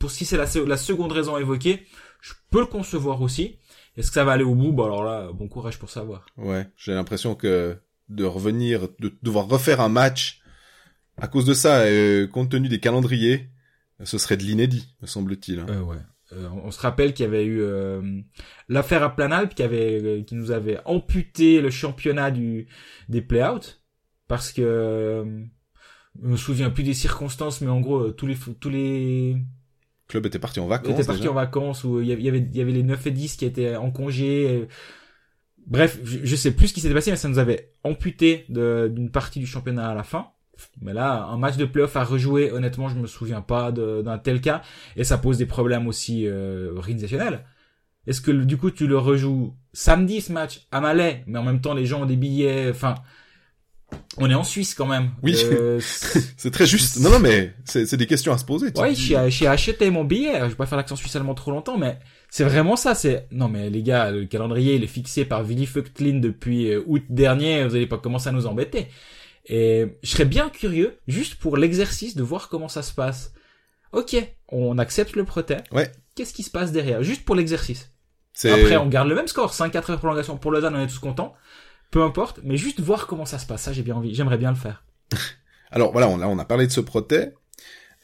pour si c'est la, la seconde raison évoquée, je peux le concevoir aussi. Est-ce que ça va aller au bout? Bon alors là, bon courage pour savoir. Ouais, j'ai l'impression que de revenir, de devoir refaire un match à cause de ça, euh, compte tenu des calendriers, ce serait de l'inédit, me semble-t-il. Hein. Euh, ouais. Euh, on se rappelle qu'il y avait eu euh, l'affaire à Planalp qui avait qui nous avait amputé le championnat du des playouts parce que je me souviens plus des circonstances mais en gros tous les tous les clubs étaient partis en vacances étaient partis en vacances ou il y avait il y avait les 9 et 10 qui étaient en congé bref je, je sais plus ce qui s'était passé mais ça nous avait amputé d'une partie du championnat à la fin mais là, un match de playoff à rejouer, honnêtement, je me souviens pas d'un tel cas. Et ça pose des problèmes aussi euh, organisationnels. Est-ce que du coup tu le rejoues samedi ce match à Malais, mais en même temps les gens ont des billets, enfin, on est en Suisse quand même. Oui, euh, c'est très juste. Non, non, mais c'est des questions à se poser. Oui, j'ai acheté mon billet. Je vais pas faire l'accent suisse allemand trop longtemps, mais c'est vraiment ça. C'est non, mais les gars, le calendrier il est fixé par Willy Feuchtlin depuis euh, août dernier. Vous allez pas commencer à nous embêter. Et je serais bien curieux, juste pour l'exercice, de voir comment ça se passe. Ok, on accepte le proté. Ouais. Qu'est-ce qui se passe derrière? Juste pour l'exercice. Après, on garde le même score, 5-4 heures prolongation pour Lausanne, on est tous contents. Peu importe, mais juste voir comment ça se passe. Ça, j'ai bien envie. J'aimerais bien le faire. Alors voilà, on a, on a parlé de ce proté.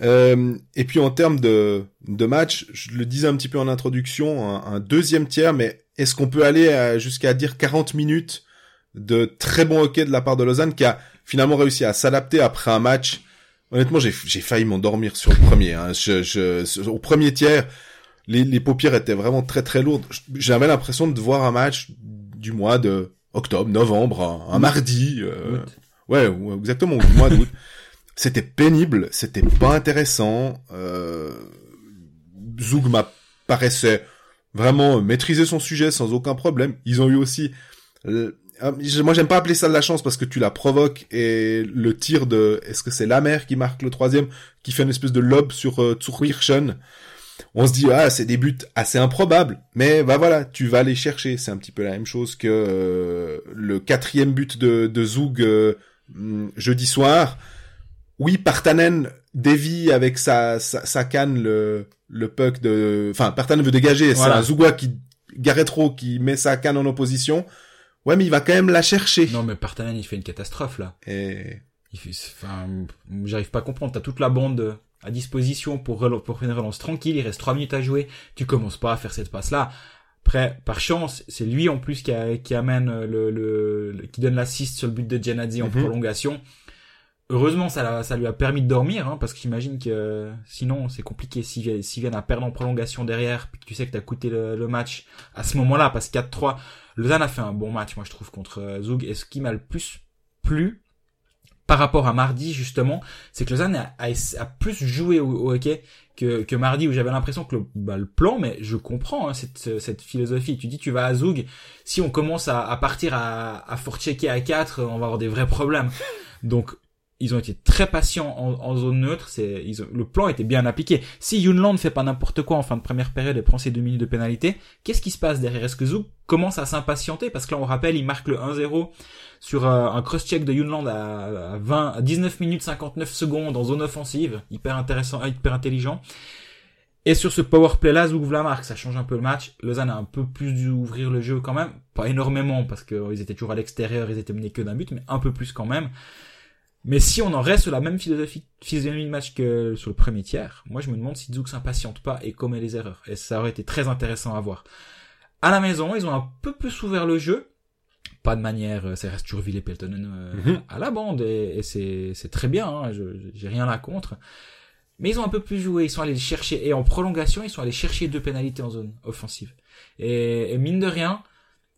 Euh, et puis en termes de, de match, je le disais un petit peu en introduction, un, un deuxième tiers, mais est-ce qu'on peut aller jusqu'à dire 40 minutes de très bon hockey de la part de Lausanne qui a finalement réussi à s'adapter après un match. Honnêtement, j'ai, failli m'endormir sur le premier. Hein. Je, je, au premier tiers, les, les paupières étaient vraiment très très lourdes. J'avais l'impression de voir un match du mois de octobre, novembre, un, mardi. Euh, ouais, exactement, du mois d'août. c'était pénible, c'était pas intéressant. Euh, Zoug paraissait vraiment maîtriser son sujet sans aucun problème. Ils ont eu aussi euh, moi j'aime pas appeler ça de la chance parce que tu la provoques et le tir de est-ce que c'est la mère qui marque le troisième qui fait une espèce de lob sur euh, on se dit ah c'est des buts assez improbables mais bah voilà tu vas les chercher. C'est un petit peu la même chose que euh, le quatrième but de, de Zug euh, mm, jeudi soir. Oui Partanen dévie avec sa, sa, sa canne le le puck de enfin Partanen veut dégager. C'est un Zugwa qui Garretro qui met sa canne en opposition Ouais, mais il va quand même la chercher. Non, mais Partanen, il fait une catastrophe, là. Et... Il fait, enfin, j'arrive pas à comprendre. T'as toute la bande à disposition pour, pour faire une relance tranquille. Il reste trois minutes à jouer. Tu commences pas à faire cette passe-là. Après, par chance, c'est lui en plus qui, qui amène le, le, qui donne l'assist sur le but de Janadzi en mhm. prolongation. Heureusement, ça, ça lui a permis de dormir, hein, parce que j'imagine que sinon c'est compliqué s'ils si viennent à perdre en prolongation derrière, puis que tu sais que t'as coûté le, le, match à ce moment-là, parce que 4-3, Lausanne a fait un bon match, moi je trouve, contre euh, Zug. Et ce qui m'a le plus plu par rapport à mardi, justement, c'est que Lausanne a, a, plus joué au, hockey que, que, mardi, où j'avais l'impression que le, bah, le, plan, mais je comprends hein, cette, cette philosophie. Tu dis, tu vas à Zug, si on commence à, à partir à, à checker à 4, on va avoir des vrais problèmes. Donc, ils ont été très patients en, zone neutre. Le plan était bien appliqué. Si Yunland fait pas n'importe quoi en fin de première période et prend ses deux minutes de pénalité, qu'est-ce qui se passe derrière? Est-ce que Zouk commence à s'impatienter? Parce que là, on rappelle, il marque le 1-0 sur euh, un cross-check de Yunland à, 20, à 19 minutes 59 secondes en zone offensive. Hyper intéressant, hyper intelligent. Et sur ce power play là, Zouk la marque, ça change un peu le match. Lausanne a un peu plus dû ouvrir le jeu quand même, pas énormément parce qu'ils étaient toujours à l'extérieur, ils étaient menés que d'un but, mais un peu plus quand même. Mais si on en reste sur la même philosophie, physionomie de match que sur le premier tiers, moi je me demande si Zouk s'impatiente pas et commet les erreurs. Et ça aurait été très intéressant à voir. À la maison, ils ont un peu plus ouvert le jeu. Pas de manière, euh, ça reste toujours et Peltonen euh, mhm. à la bande et, c'est, c'est très bien, hein, j'ai rien là contre. Mais ils ont un peu plus joué, ils sont allés chercher, et en prolongation, ils sont allés chercher deux pénalités en zone offensive. Et, et mine de rien,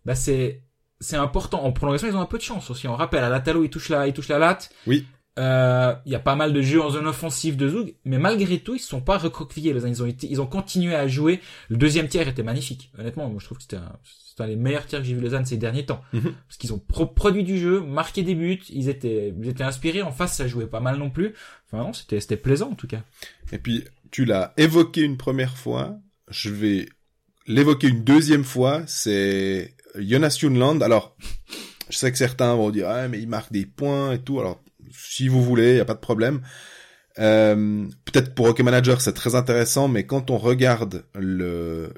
bah c'est c'est important. En prolongation, ils ont un peu de chance aussi. On rappelle, à la Talo, il touche la, il touche la latte. Oui. Euh, il y a pas mal de jeux en zone offensive de Zug, mais malgré tout, ils se sont pas recroquevillés. Ils ont été, ils ont continué à jouer. Le deuxième tiers était magnifique. Honnêtement, moi, je trouve que c'était un, c'était un des meilleurs tiers que j'ai vu les Annes ces derniers temps. Mhm. Parce qu'ils ont produit du jeu, marqué des buts, ils étaient, ils étaient inspirés. En face, ça jouait pas mal non plus. Enfin, non, c'était, c'était plaisant, en tout cas. Et puis, tu l'as évoqué une première fois. Je vais l'évoquer une deuxième fois. C'est Jonas Junland, alors, je sais que certains vont dire, ah, mais il marque des points et tout. Alors, si vous voulez, il y a pas de problème. Euh, peut-être pour Hockey Manager c'est très intéressant, mais quand on regarde le,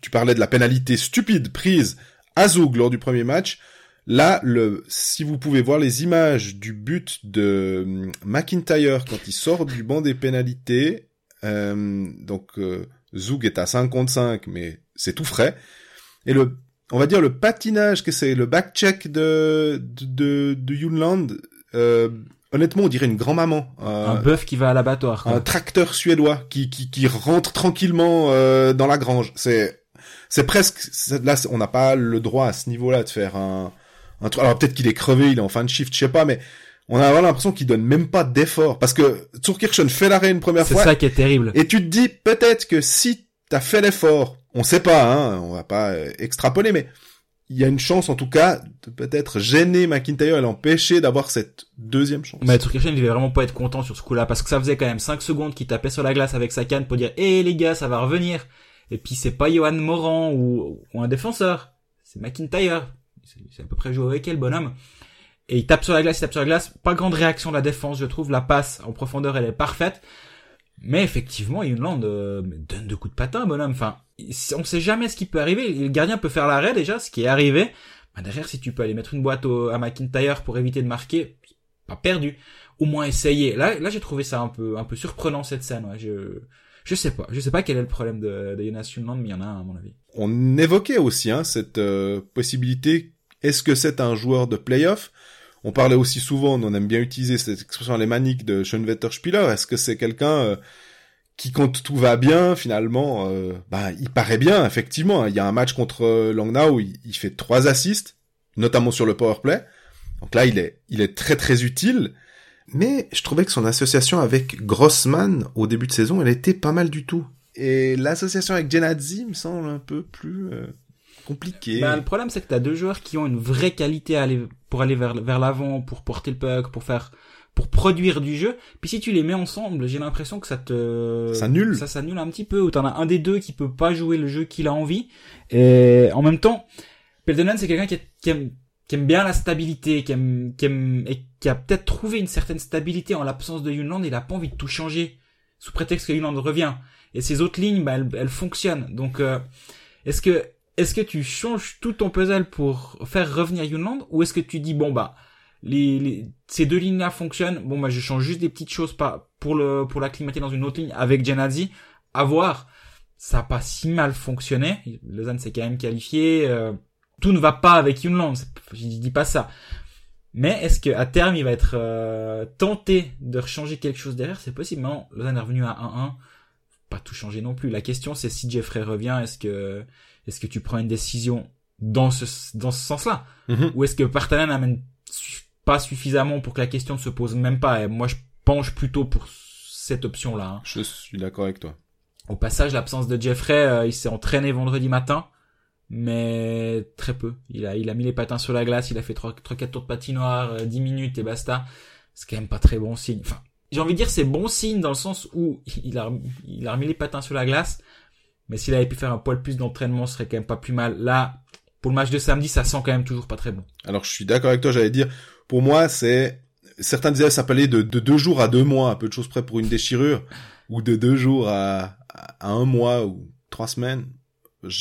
tu parlais de la pénalité stupide prise à Zoug lors du premier match, là, le, si vous pouvez voir les images du but de euh, McIntyre quand il sort du banc des pénalités, euh, donc euh, Zoug est à 5 contre 5, mais c'est tout frais, et le on va dire le patinage que c'est le back check de de de, Yunland euh, honnêtement on dirait une grand-maman euh, un bœuf qui va à l'abattoir un tracteur suédois qui qui qui rentre tranquillement euh, dans la grange. C'est c'est presque là on n'a pas le droit à ce niveau-là de faire un un truc. Alors peut-être qu'il est crevé il est en fin de shift je sais pas mais on a l'impression qu'il donne même pas d'effort. Parce que Zurkirchen fait l'arrêt une première fois c'est ça qui est terrible. et tu te dis peut-être que si t'as fait l'effort on sait pas, hein, on va pas euh, extrapoler, mais il y a une chance en tout cas de peut-être gêner McIntyre et l'empêcher d'avoir cette deuxième chance. Mais Turkishen, il devait vraiment pas être content sur ce coup-là parce que ça faisait quand même 5 secondes qu'il tapait sur la glace avec sa canne pour dire "Eh les gars, ça va revenir." Et puis c'est pas Johan Moran ou, ou un défenseur, c'est McIntyre. C'est à peu près joué avec elle, bonhomme. Et il tape sur la glace, il tape sur la glace. Pas grande réaction de la défense, je trouve. La passe en profondeur, elle est parfaite. Mais effectivement, Yunland euh, donne deux coups de patin, bonhomme. Enfin, on sait jamais ce qui peut arriver. Le gardien peut faire l'arrêt déjà, ce qui est arrivé. Bah, derrière, si tu peux aller mettre une boîte au, à McIntyre pour éviter de marquer, pas perdu. Au moins essayer. Là, là, j'ai trouvé ça un peu, un peu surprenant cette scène. Ouais. Je, je sais pas. Je sais pas quel est le problème de, de Jonas mais il y en a un à mon avis. On évoquait aussi hein, cette euh, possibilité. Est-ce que c'est un joueur de playoff? On parlait aussi souvent, on aime bien utiliser cette expression alémanique de Schönwetter Spieler. Est-ce que c'est quelqu'un euh, qui, quand tout va bien, finalement, euh, bah, il paraît bien, effectivement. Il y a un match contre euh, Langnau où il, fait trois assists, notamment sur le power play. Donc là, il est, il est très très utile. Mais je trouvais que son association avec Grossman au début de saison, elle était pas mal du tout. et l'association avec Genadzi me semble un peu plus euh, compliquée. Bah, le problème, c'est que t'as deux joueurs qui ont une vraie qualité à aller, pour aller vers, vers l'avant, pour porter le puck, pour faire, pour produire du jeu. Puis si tu les mets ensemble, j'ai l'impression que ça te... Ça nul. Ça s'annule un petit peu, ou t'en as un des deux qui peut pas jouer le jeu qu'il a envie. Et en même temps, Peltonen, c'est quelqu'un qui, qui aime qui aime bien la stabilité, qui aime, qui aime, et qui a peut-être trouvé une certaine stabilité en l'absence de Yunland, il a pas envie de tout changer, sous prétexte que Yunland revient. Et ces autres lignes, bah, elles, elles fonctionnent. Donc, euh, est-ce que, est-ce que tu changes tout ton puzzle pour faire revenir Yunland, ou est-ce que tu dis, bon, bah, ces deux lignes-là fonctionnent, bon, bah, je change juste des petites choses pas, pour le, pour l'acclimater dans une autre ligne avec Genadzi, à voir. Ça a pas si mal fonctionné. Lausanne s'est quand même qualifié, euh, tout ne va pas avec Yunland, je dis pas ça. Mais est-ce que à terme il va être euh, tenté de changer quelque chose derrière? C'est possible. Non, Lausanne est revenu à 1-1. Pas tout changer non plus. La question c'est si Jeffrey revient, est-ce que est-ce que tu prends une décision dans ce dans ce sens-là Mhm. ou est-ce que Partanen n'amène pas suffisamment pour que la question ne se pose même pas? Et moi je penche plutôt pour cette option-là. hein. Je suis d'accord avec toi. Au passage, l'absence de Jeffrey, euh, il s'est entraîné vendredi matin, mais très peu. Il a, il a mis les patins sur la glace, il a fait 3 trois, quatre tours de patinoire, euh, 10 minutes et basta. C'est quand même pas très bon signe. Enfin, j'ai envie de dire c'est bon signe dans le sens où il a, il a remis les patins sur la glace, mais s'il avait pu faire un poil plus d'entraînement, ce serait quand même pas plus mal. Là, pour le match de samedi, ça sent quand même toujours pas très bon. Alors je suis d'accord avec toi, j'allais dire, pour moi c'est, certains disaient ça s'appelait de, de deux jours à deux mois, un peu de choses près pour une déchirure, ou de deux jours à, à un mois ou trois semaines.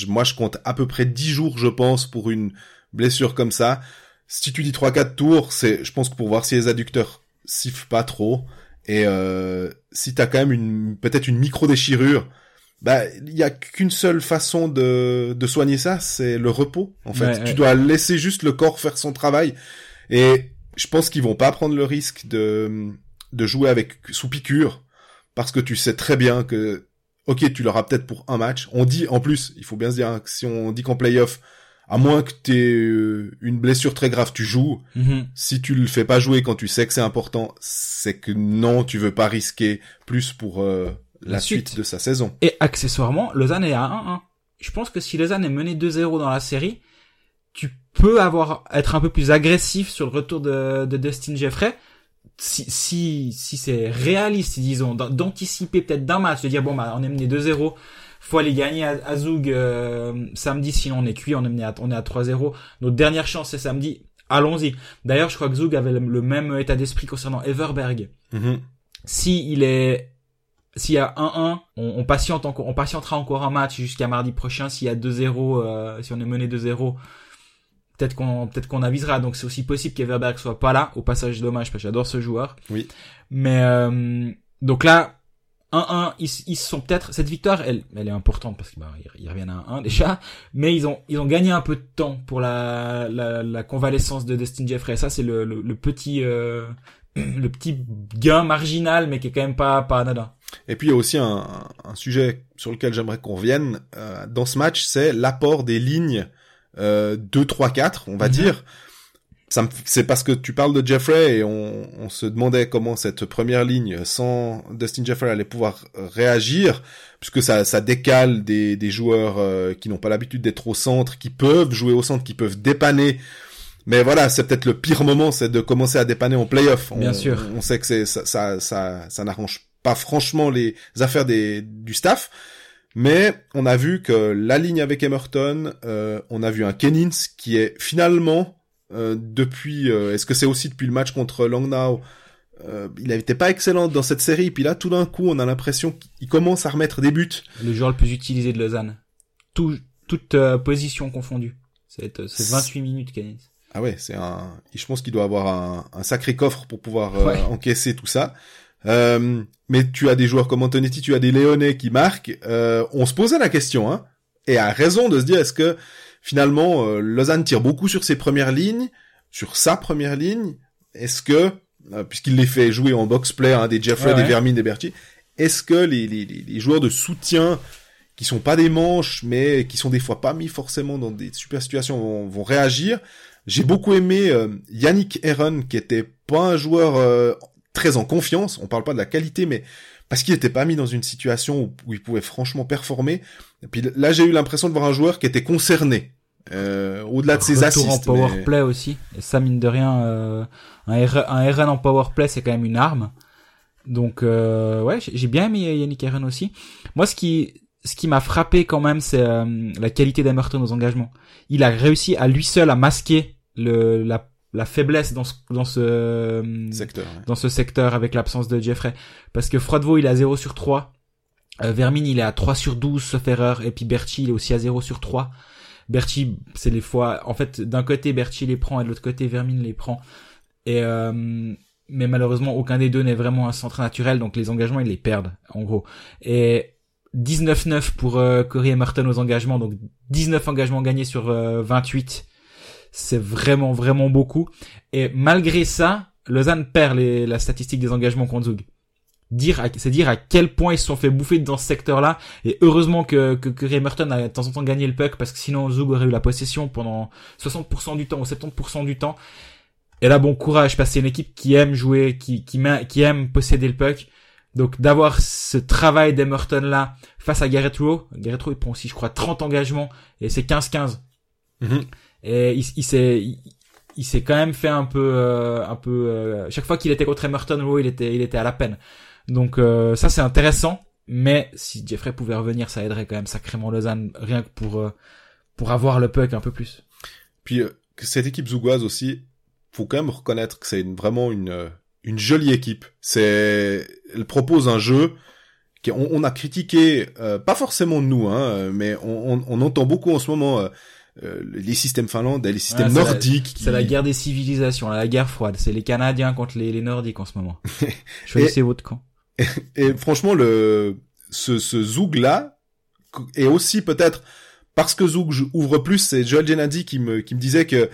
Moi je compte à peu près dix jours je pense pour une blessure comme ça. Si tu dis trois quatre tours, c'est, je pense que pour voir si les adducteurs sifflent pas trop, et euh, si t'as quand même une peut-être une micro déchirure, bah il y a qu'une seule façon de de soigner ça, c'est le repos. En fait, Ouais, tu ouais. dois laisser juste le corps faire son travail. Et je pense qu'ils vont pas prendre le risque de de jouer avec sous piqûre parce que tu sais très bien que ok tu l'auras peut-être pour un match. On dit en plus, il faut bien se dire hein, que si on dit qu'en playoff, à moins que t'aies euh, une blessure très grave, tu joues. Mhm. Si tu le fais pas jouer quand tu sais que c'est important, c'est que non, tu veux pas risquer plus pour euh, la, La suite. suite. de sa saison. Et accessoirement, Lausanne est à 1-1. Je pense que si Lausanne est mené 2-0 dans la série, tu peux avoir être un peu plus agressif sur le retour de, de Dustin Jeffrey. Si si si c'est réaliste, disons, d'an- d'anticiper peut-être d'un match, de dire bon bah on est mené 2-0, faut aller gagner à, à Zug euh, samedi, sinon on est cuit, on est mené à, on est à 3-0. Notre dernière chance c'est samedi. Allons-y. D'ailleurs, je crois que Zug avait le, le même état d'esprit concernant Everberg Mhm. si il est s'il y a 1-1, on, on patiente encore, on patientera encore un match jusqu'à mardi prochain. S'il y a 2-0, euh, si on est mené 2-0, peut-être qu'on peut-être qu'on avisera. Donc c'est aussi possible qu'Everberg soit pas là. Au passage, dommage parce que j'adore ce joueur. Oui. Mais euh, donc là, 1-1, ils, ils sont peut-être cette victoire, elle, elle est importante parce qu'ils bah, ils- reviennent à 1 déjà. Mais ils ont ils ont gagné un peu de temps pour la la, la convalescence de Dustin Jeffrey. Ça c'est le, le, le petit euh, le petit gain marginal, mais qui est quand même pas pas anodin. Et puis il y a aussi un, un sujet sur lequel j'aimerais qu'on revienne euh, dans ce match, c'est l'apport des lignes euh, 2, 3, 4, on va Mhm. dire. Ça me- c'est parce que tu parles de Jeffrey et on, on se demandait comment cette première ligne sans Dustin Jeffrey allait pouvoir euh, réagir, puisque ça, ça décale des, des joueurs euh, qui n'ont pas l'habitude d'être au centre, qui peuvent jouer au centre, qui peuvent dépanner. Mais voilà, c'est peut-être le pire moment, c'est de commencer à dépanner en playoff. Bien on, sûr. On sait que ça, ça, ça, ça n'arrange pas franchement les affaires des, du staff. Mais on a vu que la ligne avec Emerton, euh, on a vu un Kennins qui est finalement euh, depuis, euh, est-ce que c'est aussi depuis le match contre Langnau, il n'était pas excellent dans cette série, puis là tout d'un coup on a l'impression qu'il commence à remettre des buts. Le joueur le plus utilisé de Lausanne. Tout, toute position confondue. C'est euh, c'est 28 minutes, Canis. Ah ouais, c'est un, je pense qu'il doit avoir un, un sacré coffre pour pouvoir Ouais. encaisser tout ça. Euh, mais tu as des joueurs comme Antonetti, tu as des Léonais qui marquent. Euh, on se posait la question, hein, et a raison de se dire est-ce que finalement euh, Lausanne tire beaucoup sur ses premières lignes, sur sa première ligne? Est-ce que, euh, puisqu'il les fait jouer en box play, hein, des Jeffrey, Ouais, des. Vermin, des Berti, est-ce que les, les, les, les joueurs de soutien qui sont pas des manches, mais qui sont des fois pas mis forcément dans des super situations vont, vont réagir? J'ai beaucoup aimé euh, Yannick Heron, qui était pas un joueur euh, très en confiance. On parle pas de la qualité, mais parce qu'il n'était pas mis dans une situation où, où, il pouvait franchement performer. Et puis là, j'ai eu l'impression de voir un joueur qui était concerné. Euh, au-delà de ses assists. en power play aussi. Et ça, mine de rien, euh, un, R un RN en power play, c'est quand même une arme. Donc, euh, ouais, j'ai bien aimé Yannick RN aussi. Moi, ce qui, ce qui m'a frappé quand même, c'est euh, la qualité d'Emerton aux engagements. Il a réussi à lui seul à masquer le, la, la faiblesse dans ce, dans ce euh, secteur, dans ce secteur avec l'absence de Jeffrey. Parce que Froidevaux, il est à 0 sur 3. Euh, Vermine, il est à 3 sur 12, sauf erreur. Et puis Berti, il est aussi à 0 sur 3. Berti, c'est les fois... En fait, d'un côté, Berti les prend et de l'autre côté, Vermine les prend. Et... Euh, mais malheureusement, aucun des deux n'est vraiment un centre naturel, donc les engagements, ils les perdent, en gros. Et 19-9 pour euh, Corey Emerton aux engagements, donc 19 engagements gagnés sur 28 c'est vraiment vraiment beaucoup. Et malgré ça, Lausanne perd les, la statistique des engagements contre Zug. Dire, c'est dire à quel point ils se sont fait bouffer dans ce secteur-là. Et heureusement que, que, que Ray Merton a de temps en temps gagné le puck parce que sinon Zug aurait eu la possession pendant 60% du temps ou 70% du temps. Et là, bon courage parce que c'est une équipe qui aime jouer, qui, qui, qui aime posséder le puck. Donc d'avoir ce travail d'Emerton là face à Garrett Rowe. Garrett Rowe il prend aussi je crois 30 engagements et c'est 15-15. Et il, s'est il, s'est quand même fait un peu euh, un peu euh, chaque fois qu'il était contre Emerton Rowe, il était il était à la peine. Donc euh, ça c'est intéressant, mais si Jeffrey pouvait revenir, ça aiderait quand même sacrément Lausanne rien que pour pour avoir le puck un peu plus. Puis cette équipe zougoise aussi, faut quand même reconnaître que c'est vraiment une une jolie équipe. C'est elle propose un jeu qu'on on a critiqué, pas forcément nous, hein, mais on, on, on, entend beaucoup en ce moment euh, les systèmes finlandais, les systèmes nordiques. C'est la guerre des civilisations, la guerre froide. C'est les Canadiens contre les, les Nordiques en ce moment. Choisissez votre camp. Et, et, franchement, le ce, ce Zoug là est aussi peut-être parce que Zoug ouvre plus. C'est Joel Gennady qui me qui me disait que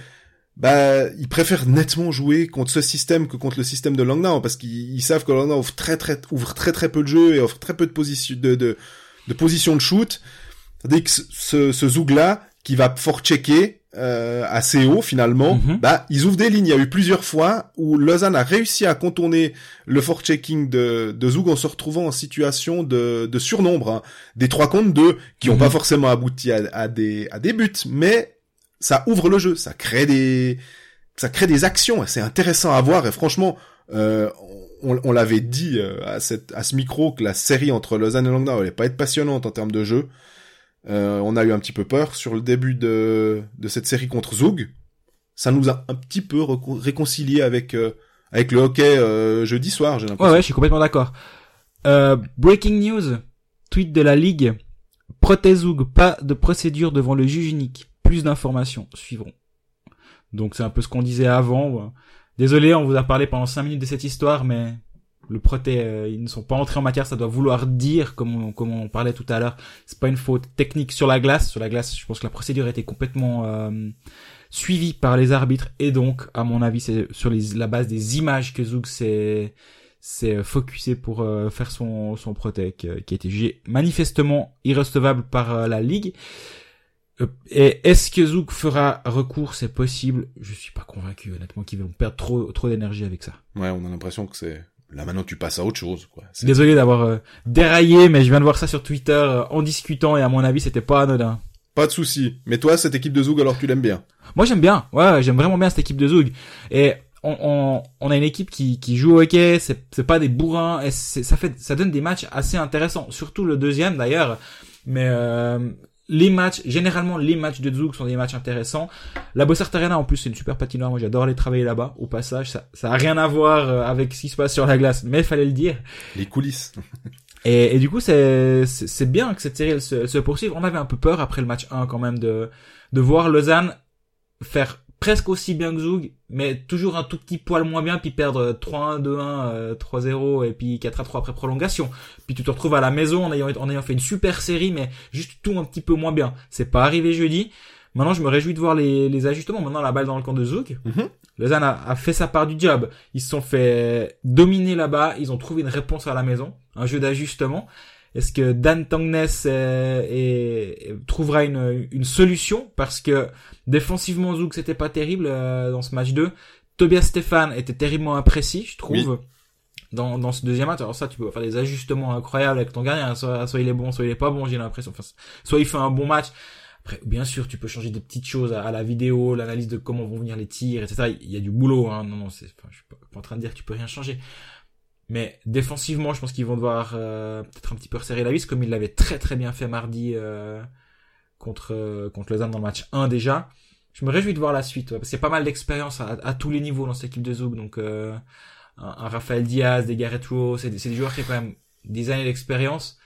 bah il préfère nettement jouer contre ce système que contre le système de Langnau parce qu'ils savent que Langnau ouvre très très ouvre très très peu de jeux et offre très peu de position de de, de position de shoot. Tandis que ce, ce Zoug là qui va fort checker euh, assez haut finalement, mhm. bah ils ouvrent des lignes. Il y a eu plusieurs fois où Lausanne a réussi à contourner le fort checking de, de Zug en se retrouvant en situation de, de surnombre, hein. des trois contre deux qui n'ont mhm. pas forcément abouti à, à, des à des buts, mais ça ouvre le jeu, ça crée des ça crée des actions. C'est intéressant à voir et franchement. Euh, on, on l'avait dit euh, à, cette, à ce micro que la série entre Lausanne et Langnau allait pas être passionnante en termes de jeu. Euh, on a eu un petit peu peur sur le début de, de cette série contre Zug. Ça nous a un petit peu réconcilié avec euh, avec le hockey euh, jeudi soir, j'ai l'impression. Ouais, ouais, je suis complètement d'accord. breaking news, tweet de la ligue. Protezug, pas de procédure devant le juge unique. Plus d'informations suivront. Donc c'est un peu ce qu'on disait avant. Désolé, on vous a parlé pendant 5 minutes de cette histoire, mais le proté, euh, ils ne sont pas entrés en matière, ça doit vouloir dire, comme on, comme on parlait tout à l'heure, c'est pas une faute technique sur la glace. Sur la glace, je pense que la procédure a été complètement euh, suivie par les arbitres, et donc, à mon avis, c'est sur les, la base des images que Zouk s'est s'est focusé pour euh, faire son son qui, a été jugé manifestement irrecevable par la ligue. Et est-ce que Zouk fera recours? C'est possible. Je suis pas convaincu, honnêtement, qu'ils vont perdre trop trop d'énergie avec ça. Ouais, on a l'impression que c'est Là maintenant tu passes à autre chose. Quoi. Désolé d'avoir euh, déraillé, mais je viens de voir ça sur Twitter euh, en discutant et à mon avis c'était pas anodin. Pas de souci. Mais toi cette équipe de Zoug alors tu l'aimes bien? Moi j'aime bien. Ouais, j'aime vraiment bien cette équipe de Zoug. Et on, on, on, a une équipe qui, qui joue au hockey, c'est, c'est pas des bourrins, et ça fait ça donne des matchs assez intéressants. Surtout le deuxième d'ailleurs. Mais euh, les matchs, généralement les matchs de Zug sont des matchs intéressants. La Bossart Arena en plus c'est une super patinoire, moi j'adore aller travailler là-bas. Au passage, ça ça a rien à voir euh, avec ce qui se passe sur la glace, mais il fallait le dire. Les coulisses. et, et du coup c'est c'est bien que cette série se, se poursuive. On avait un peu peur après le match 1 quand même de de voir Lausanne faire presque aussi bien que Zug, mais toujours un tout petit poil moins bien, puis perdre 3-1, 2-1, 3-0, et puis 4-3 après prolongation. Puis tu te retrouves à la maison en ayant, en ayant fait une super série, mais juste tout un petit peu moins bien. C'est pas arrivé jeudi. Maintenant, je me réjouis de voir les, les ajustements. Maintenant, la balle dans le camp de Zug. Mm Lausanne a, a, fait sa part du job. Ils se sont fait dominer là-bas. Ils ont trouvé une réponse à la maison. Un jeu d'ajustement. Est-ce que Dan Tangnes euh, trouvera une, une, solution? Parce que défensivement, Zouk, c'était pas terrible euh, dans ce match 2. Tobias Stéphane était terriblement imprécis, je trouve. dans, dans ce deuxième match. Alors ça, tu peux faire des ajustements incroyables avec ton gardien. Soit, soit il est bon, soit il est pas bon, j'ai l'impression. Enfin, soit il fait un bon match. Après, bien sûr, tu peux changer des petites choses à, la vidéo, l'analyse de comment vont venir les tirs, etc. Il y a du boulot, hein. Non, non, c'est, enfin, je suis pas, en train de dire que tu peux rien changer. Mais défensivement, je pense qu'ils vont devoir euh, peut-être un petit peu resserrer la vis, comme ils l'avaient très très bien fait mardi euh, contre euh, contre Lausanne dans le match 1 déjà. Je me réjouis de voir la suite, parce qu'il y a pas mal d'expérience à, tous les niveaux dans cette équipe de Zoug. Donc un, un, Raphaël Diaz, des Garrett Rowe, c'est des, joueurs qui ont quand même des années d'expérience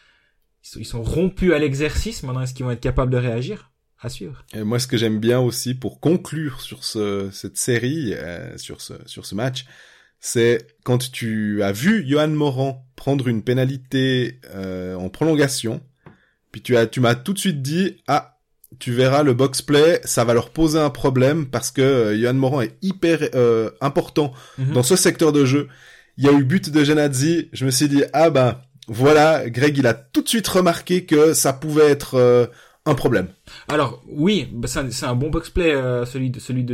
ils sont, rompus à l'exercice. Maintenant, est-ce qu'ils vont être capables de réagir? À suivre. Et moi, ce que j'aime bien aussi pour conclure sur ce, cette série, euh, sur ce, sur ce match, c'est quand tu as vu Johan Morand prendre une pénalité euh, en prolongation, puis tu as, tu m'as tout de suite dit, ah, tu verras le box play, ça va leur poser un problème parce que euh, Johan Morand est hyper euh, important mhm. dans ce secteur de jeu. Il y a eu but de Genadzi, je me suis dit, ah ben, voilà, Greg, il a tout de suite remarqué que ça pouvait être euh, un problème. Alors oui, bah, c'est un, bon box-play euh, celui de celui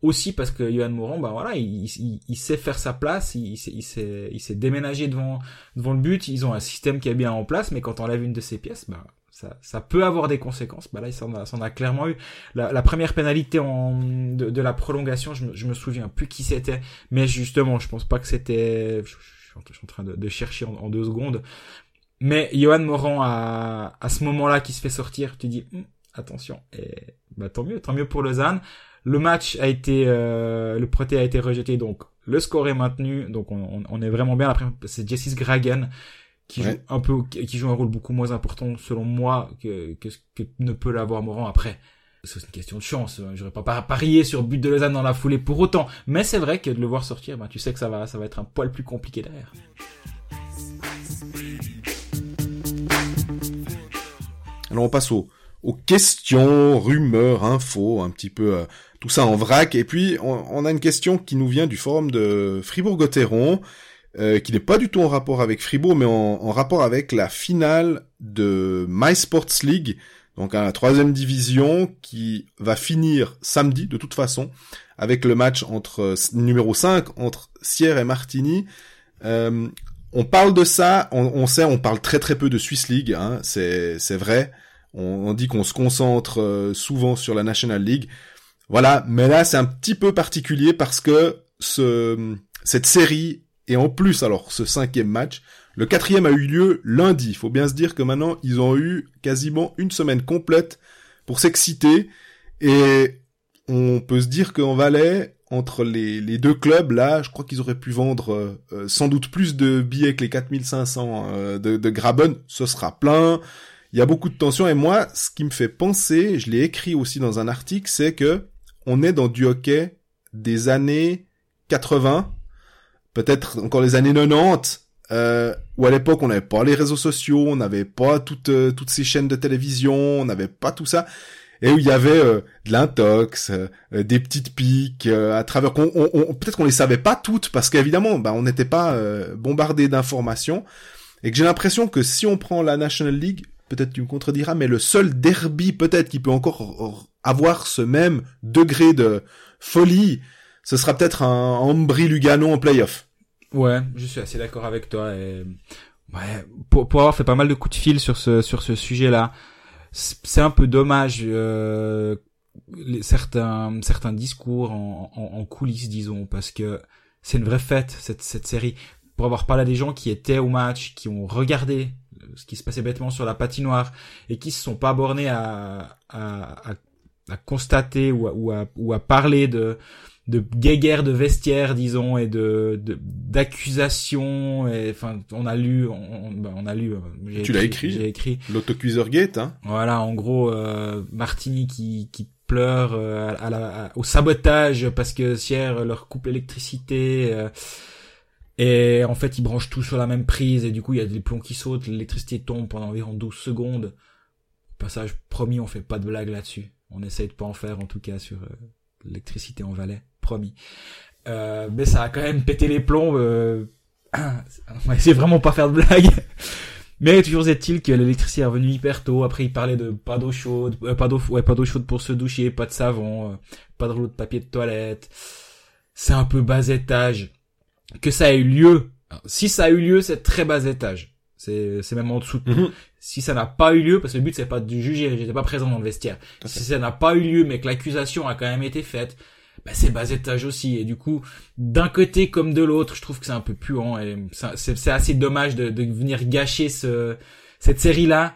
aussi parce que Johan Moran, bah voilà, il, il, sait faire sa place, il, s'est déménagé devant devant le but. Ils ont un système qui est bien en place, mais quand on lève une de ses pièces, bah ça, peut avoir des conséquences. Bah là, il s'en a, clairement eu. La, première pénalité en, de, la prolongation, je me, me souviens plus qui c'était, mais justement, je pense pas que c'était je suis en train de, de chercher en, deux secondes. Mais Johan Moran, à, à ce moment-là, qui se fait sortir, tu dis, hum, attention, et bah, tant mieux, tant mieux pour Lausanne. Le match a été, euh, le proté a été rejeté, donc le score est maintenu, donc on, on, est vraiment bien. Après, c'est Jessis Gragen qui joue un peu, qui joue un rôle beaucoup moins important selon moi que, que, que ne peut l'avoir Moran. Après, c'est une question de chance. J'aurais pas parié sur but de Lausanne dans la foulée pour autant. Mais c'est vrai que de le voir sortir, ben, tu sais que ça va, ça va être un poil plus compliqué derrière. Alors on passe aux, questions, rumeurs, infos, un petit peu euh, tout ça en vrac. Et puis on, a une question qui nous vient du forum de Fribourg-Gotteron, euh, qui n'est pas du tout en rapport avec Fribourg, mais en, rapport avec la finale de My Sports League donc la troisième division qui va finir samedi de toute façon avec le match entre euh, numéro 5 entre Sierre et Martini. On parle de ça, on, sait, on parle très très peu de Swiss League, hein, c'est vrai. On, dit qu'on se concentre euh, souvent sur la National League, voilà. Mais là, c'est un petit peu particulier parce que ce cette série et en plus alors ce cinquième match le quatrième a eu lieu lundi. Il faut bien se dire que maintenant, ils ont eu quasiment une semaine complète pour s'exciter. Et on peut se dire qu'en Valais, entre les, les, deux clubs, là, je crois qu'ils auraient pu vendre euh, euh, sans doute plus de billets que les 4500 euh, de, de Graben. Ce sera plein. Il y a beaucoup de tension. Et moi, ce qui me fait penser, je l'ai écrit aussi dans un article, c'est que on est dans du hockey des années 80, peut-être encore les années 90, euh, où à l'époque on n'avait pas les réseaux sociaux, on n'avait pas toutes euh, toutes ces chaînes de télévision, on n'avait pas tout ça, et où il y avait euh, de l'intox, euh, des petites piques à travers. On, on, Peut-être qu'on les savait pas toutes parce qu'évidemment, bah, on n'était pas bombardé d'informations, et que j'ai l'impression que si on prend la National League, peut-être tu me contrediras, mais le seul derby peut-être qui peut encore avoir ce même degré de folie, ce sera peut-être un Ambry Lugano en playoff. Ouais, je suis assez d'accord avec toi. Et... Ouais, pour, pour avoir fait pas mal de coups de fil sur ce sur ce sujet-là, c'est un peu dommage euh, certains certains discours en, en, en, coulisses, disons, parce que c'est une vraie fête cette cette série. Pour avoir parlé à des gens qui étaient au match, qui ont regardé ce qui se passait bêtement sur la patinoire et qui se sont pas bornés à à, à, à constater ou à, ou à, ou à parler de de guéguerre de vestiaire disons et de d'accusations et enfin on a lu on, ben, on a lu euh, tu l'as écrit j'ai écrit. L'autocuiseur gate hein. Voilà en gros euh, Martini qui qui pleure euh, à, la, au sabotage parce que Sierre leur coupe l'électricité euh, et en fait ils branchent tout sur la même prise et du coup il y a des plombs qui sautent l'électricité tombe pendant environ 12 secondes passage promis on fait pas de blague là-dessus on essaye de pas en faire en tout cas sur l'électricité en Valais promis. Euh, mais ça a quand même pété les plombs. Euh... On va vraiment pas faire de blagues. Mais toujours est-il que l'électricité est revenue hyper tôt. Après, il parlait de pas d'eau chaude, euh, pas d'eau, ouais, pas d'eau chaude pour se doucher, pas de savon, euh, pas de rouleau de papier de toilette. C'est un peu bas étage. Que ça ait eu lieu Alors, si ça a eu lieu, c'est très bas étage. C'est, c'est même en dessous de tout. Mhm. Si ça n'a pas eu lieu, parce que le but c'est pas de juger, j'étais pas présent dans le vestiaire. Tout. Si ça n'a pas eu lieu, mais que l'accusation a quand même été faite, bah c'est bas étage aussi. Et du coup, d'un côté comme de l'autre, je trouve que c'est un peu puant et c'est, c'est assez dommage de, de venir gâcher ce, cette série-là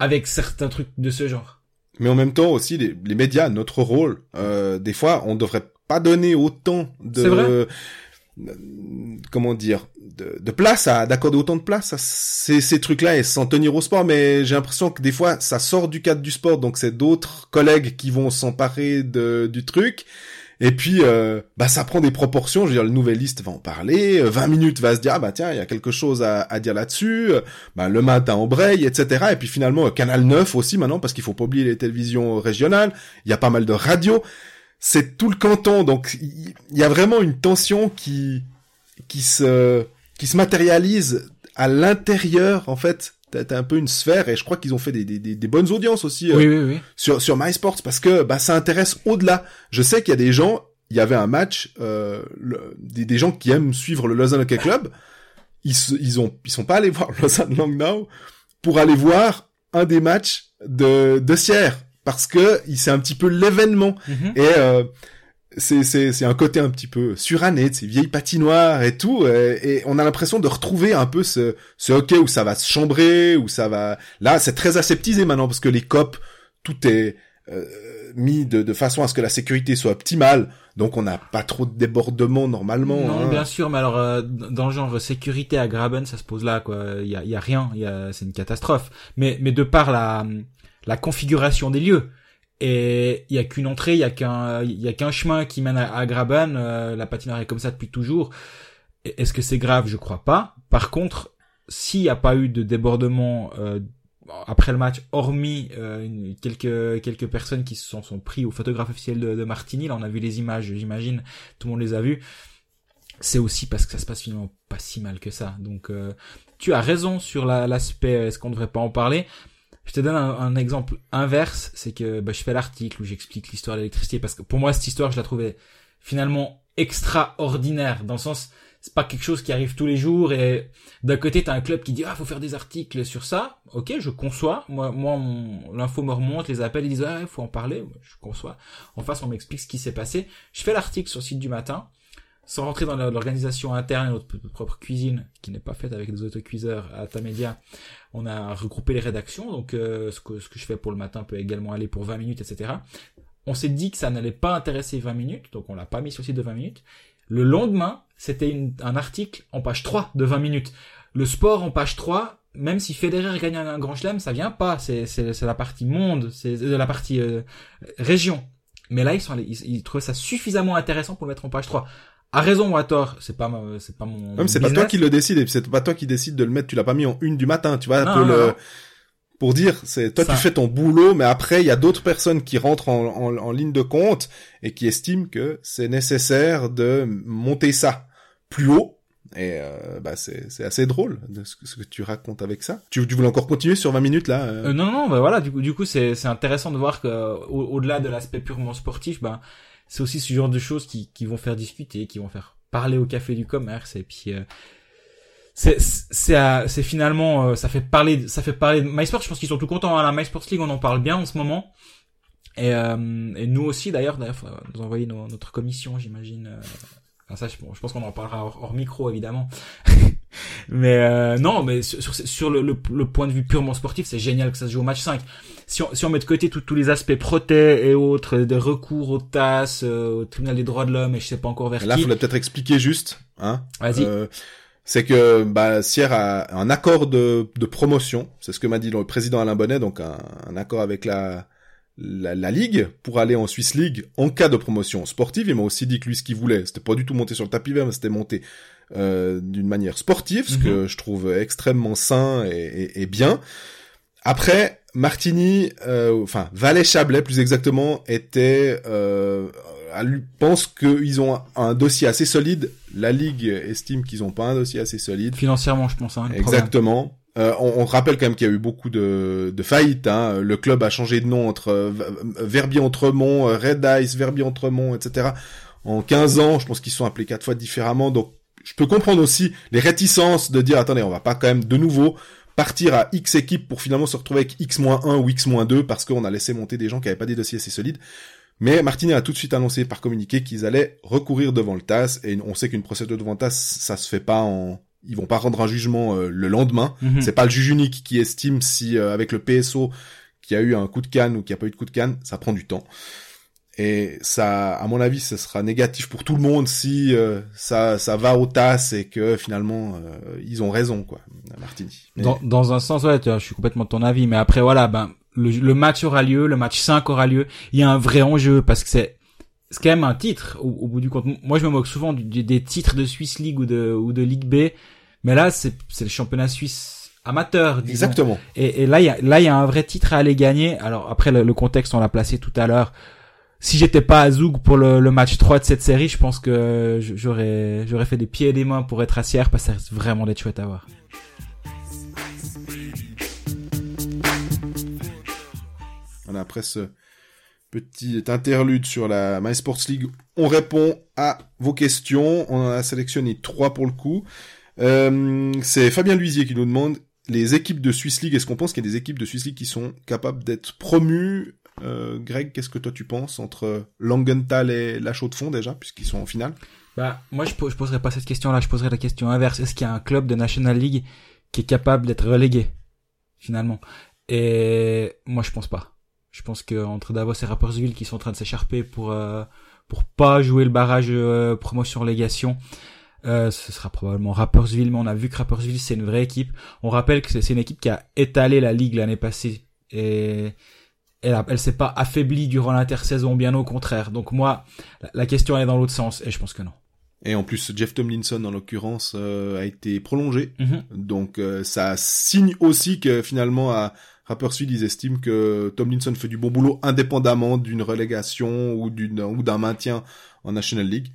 avec certains trucs de ce genre. Mais en même temps aussi, les, les médias, notre rôle, euh, des fois, on devrait pas donner autant de... Euh, comment dire de, de place à d'accorder autant de place à ces, ces trucs-là et s'en tenir au sport. Mais j'ai l'impression que des fois ça sort du cadre du sport. Donc c'est d'autres collègues qui vont s'emparer de du truc. Et puis euh, bah ça prend des proportions. Je veux dire le nouvelliste va en parler. Euh, 20 minutes va se dire ah bah tiens il y a quelque chose à, à dire là-dessus. Euh, bah le matin embraye etc et puis finalement euh, Canal 9 aussi maintenant parce qu'il faut pas oublier les télévisions régionales. Il y a pas mal de radios c'est tout le canton, donc il y a vraiment une tension qui qui se qui se matérialise à l'intérieur en fait. T'as un peu une sphère et je crois qu'ils ont fait des, des, des- bonnes audiences aussi euh, Oui, oui, oui. sur sur MySports parce que bah ça intéresse au-delà. Je sais qu'il y a des gens, il y avait un match, euh, le- des, des gens qui aiment suivre le Lausanne Hockey Club, ils ils ont ils sont pas allés voir Lausanne Langnau pour aller voir un des matchs de de Sierre parce que il- c'est un petit peu l'événement Mhm. et euh, c'est c'est c'est un côté un petit peu suranné de ces vieilles patinoires et tout euh, et on a l'impression de retrouver un peu ce ce hockey où ça va se chambrer où ça va là c'est très aseptisé maintenant parce que les copes tout est euh, mis de, de façon à ce que la sécurité soit optimale donc on n'a pas trop de débordements normalement Non, hein. bien sûr, mais alors euh, dans le genre sécurité à Graben, ça se pose là, quoi. Il y a, il y a rien, il y a, c'est une catastrophe. Mais, mais de par la, la configuration des lieux, et il y a qu'une entrée, il y a qu'un, il y a qu'un chemin qui mène à, à Graben. euh, la patinoire est comme ça depuis toujours. Est-ce que c'est grave? Je crois pas. Par contre, s'il n'y a pas eu de débordement euh, après le match, hormis euh, quelques quelques personnes qui se sont, sont pris au photographe officiel de, de Martigny, là on a vu les images, j'imagine, tout le monde les a vues. C'est aussi parce que ça se passe finalement pas si mal que ça. Donc euh, tu as raison sur la- l'aspect euh, est-ce qu'on devrait pas en parler? Je te donne un, exemple inverse, c'est que bah, je fais l'article où j'explique l'histoire de l'électricité parce que pour moi cette histoire je la trouvais finalement extraordinaire dans le sens c'est pas quelque chose qui arrive tous les jours et d'un côté t'as un club qui dit ah faut faire des articles sur ça. Ok je conçois. Moi moi l'info me remonte les appels ils disent ah faut en parler. Je conçois. En face on m'explique ce qui s'est passé. Je fais l'article sur le site du matin sans rentrer dans l'organisation interne notre propre cuisine qui n'est pas faite avec des autocuiseurs à Tamedia on a regroupé les rédactions donc euh, ce que ce que je fais pour le matin peut également aller pour 20 minutes etc on s'est dit que ça n'allait pas intéresser 20 minutes donc on l'a pas mis sur le site de 20 minutes le lendemain, c'était un article en page 3 de 20 minutes. Le sport en page 3, même si Federer gagne un, grand chelem, ça vient pas. C'est, la partie monde, c'est la partie euh, région. Mais là, ils sont allés- ils trouvaient ça suffisamment intéressant pour le mettre en page 3. À raison ou à tort, c'est pas ma- c'est pas mon. Même c'est pas toi qui le décide et c'est pas toi qui décide de le mettre tu l'as pas mis en une du matin tu vois Non, non, le non. pour dire c'est toi Ça. tu fais ton boulot mais après il y a d'autres personnes qui rentrent en, en, en ligne de compte et qui estiment que c'est nécessaire de monter ça plus haut et euh, bah c'est c'est assez drôle de ce, que- tu racontes avec ça tu, tu voulais encore continuer sur 20 minutes là euh? Euh, non, non, bah voilà, du coup, du coup, c'est, c'est intéressant de voir que, au, au-delà de l'aspect purement sportif, ben, c'est aussi ce genre de choses qui, qui vont faire discuter, qui vont faire parler au café du commerce, et puis, euh, c'est, c'est, euh, finalement, euh, ça fait parler, ça fait parler de MySports, je pense qu'ils sont tout contents, à la MySports League, on en parle bien en ce moment. Et, euh, et nous aussi, d'ailleurs, d'ailleurs, nous envoyer notre commission, j'imagine. euh, Enfin, ça, je, pense qu'on en parlera hors, hors micro, évidemment. mais euh, non, mais sur, sur, sur le, le, le point de vue purement sportif, c'est génial que ça se joue au match 5. Si on, si on met de côté tous les aspects protés et autres, des recours au TAS, euh, au tribunal des droits de l'homme, et je sais pas encore vers là qui. faudrait peut-être expliquer juste hein Vas-y. Euh, c'est que bah, Sierre a un accord de, de promotion, c'est ce que m'a dit le président Alain Bonnet, donc un, un accord avec la, la, la Ligue pour aller en Swiss League en cas de promotion sportive. Il m'a aussi dit que lui, ce qu'il voulait, c'était pas du tout monter sur le tapis vert, mais c'était monter euh, d'une manière sportive, ce Mhm. que je trouve extrêmement sain et, et, et bien. Après, Martini, euh, enfin Valais Chablais plus exactement, était euh, pense qu'ils ont un, dossier assez solide. La Ligue estime qu'ils ont pas un dossier assez solide. Financièrement, je pense. Hein. Exactement. Euh, on, on rappelle quand même qu'il y a eu beaucoup de, de faillites. Hein. Le club a changé de nom entre euh, Verbier-Entremont, euh, Red Ice, Verbier-Entremont, etc. En 15 ans, je pense qu'ils sont appelés quatre fois différemment. Donc, je peux comprendre aussi les réticences de dire attendez, on va pas quand même de nouveau partir à X équipes pour finalement se retrouver avec X-1 ou X-2 parce qu'on a laissé monter des gens qui avaient pas des dossiers assez solides. Mais Martinet a tout de suite annoncé par communiqué qu'ils allaient recourir devant le TAS et on sait qu'une procédure devant le TAS, ça se fait pas en, ils vont pas rendre un jugement euh, le lendemain. Mhm. C'est pas le juge unique qui estime si euh, avec le PSO qui a eu un coup de canne ou qui a pas eu de coup de canne, ça prend du temps. Et ça, à mon avis, ce sera négatif pour tout le monde si euh, ça, ça va au TAS et que finalement euh, ils ont raison, quoi, Martini. Mais- Dans, dans un sens, ouais, je suis complètement de ton avis, mais après, voilà, ben, le, le match aura lieu, le match 5 aura lieu, il y a un vrai enjeu, parce que c'est, c'est quand même un titre, au, au bout du compte. Moi, je me moque souvent du- du- des titres de Swiss League ou de, ou de Ligue B, mais là, c'est, c'est le championnat suisse amateur, disons. Exactement. Et, et là, il y a, là, il y a un vrai titre à aller gagner. Alors après, le, le contexte, on l'a placé tout à l'heure. Si j'étais pas à Zoug pour le, match 3 de cette série, je pense que j'aurais, fait des pieds et des mains pour être à parce que ça vraiment d'être chouette à voir. Voilà, après ce petit interlude sur la My Sports League, on répond à vos questions. On en a sélectionné trois pour le coup. Euh, c'est Fabien Luisier qui nous demande les équipes de Swiss League. Est-ce qu'on pense qu'il y a des équipes de Swiss League qui sont capables d'être promues? Euh, Greg, qu'est-ce que toi tu penses entre Langenthal et La Chaux de Fonds déjà, puisqu'ils sont en finale? Bah, moi, je, je poserais pas cette question-là. Je poserais la question inverse. Est-ce qu'il y a un club de National League qui est capable d'être relégué, finalement? Et moi, je pense pas. Je pense que entre Davos et Rapperswil qui sont en train de s'écharper pour euh, pour pas jouer le barrage euh, promotion-légation, euh, ce sera probablement Rapperswil. Mais on a vu que Rapperswil c'est une vraie équipe. On rappelle que c'est une équipe qui a étalé la ligue l'année passée et elle, a- elle s'est pas affaiblie durant l'intersaison, bien au contraire. Donc moi, la, la question elle est dans l'autre sens et je pense que non. Et en plus, Jeff Tomlinson, en l'occurrence, euh, a été prolongé. Mhm. Donc euh, ça signe aussi que finalement à Rapperswil, ils estiment que Tomlinson fait du bon boulot indépendamment d'une relégation ou d'une ou d'un maintien en National League.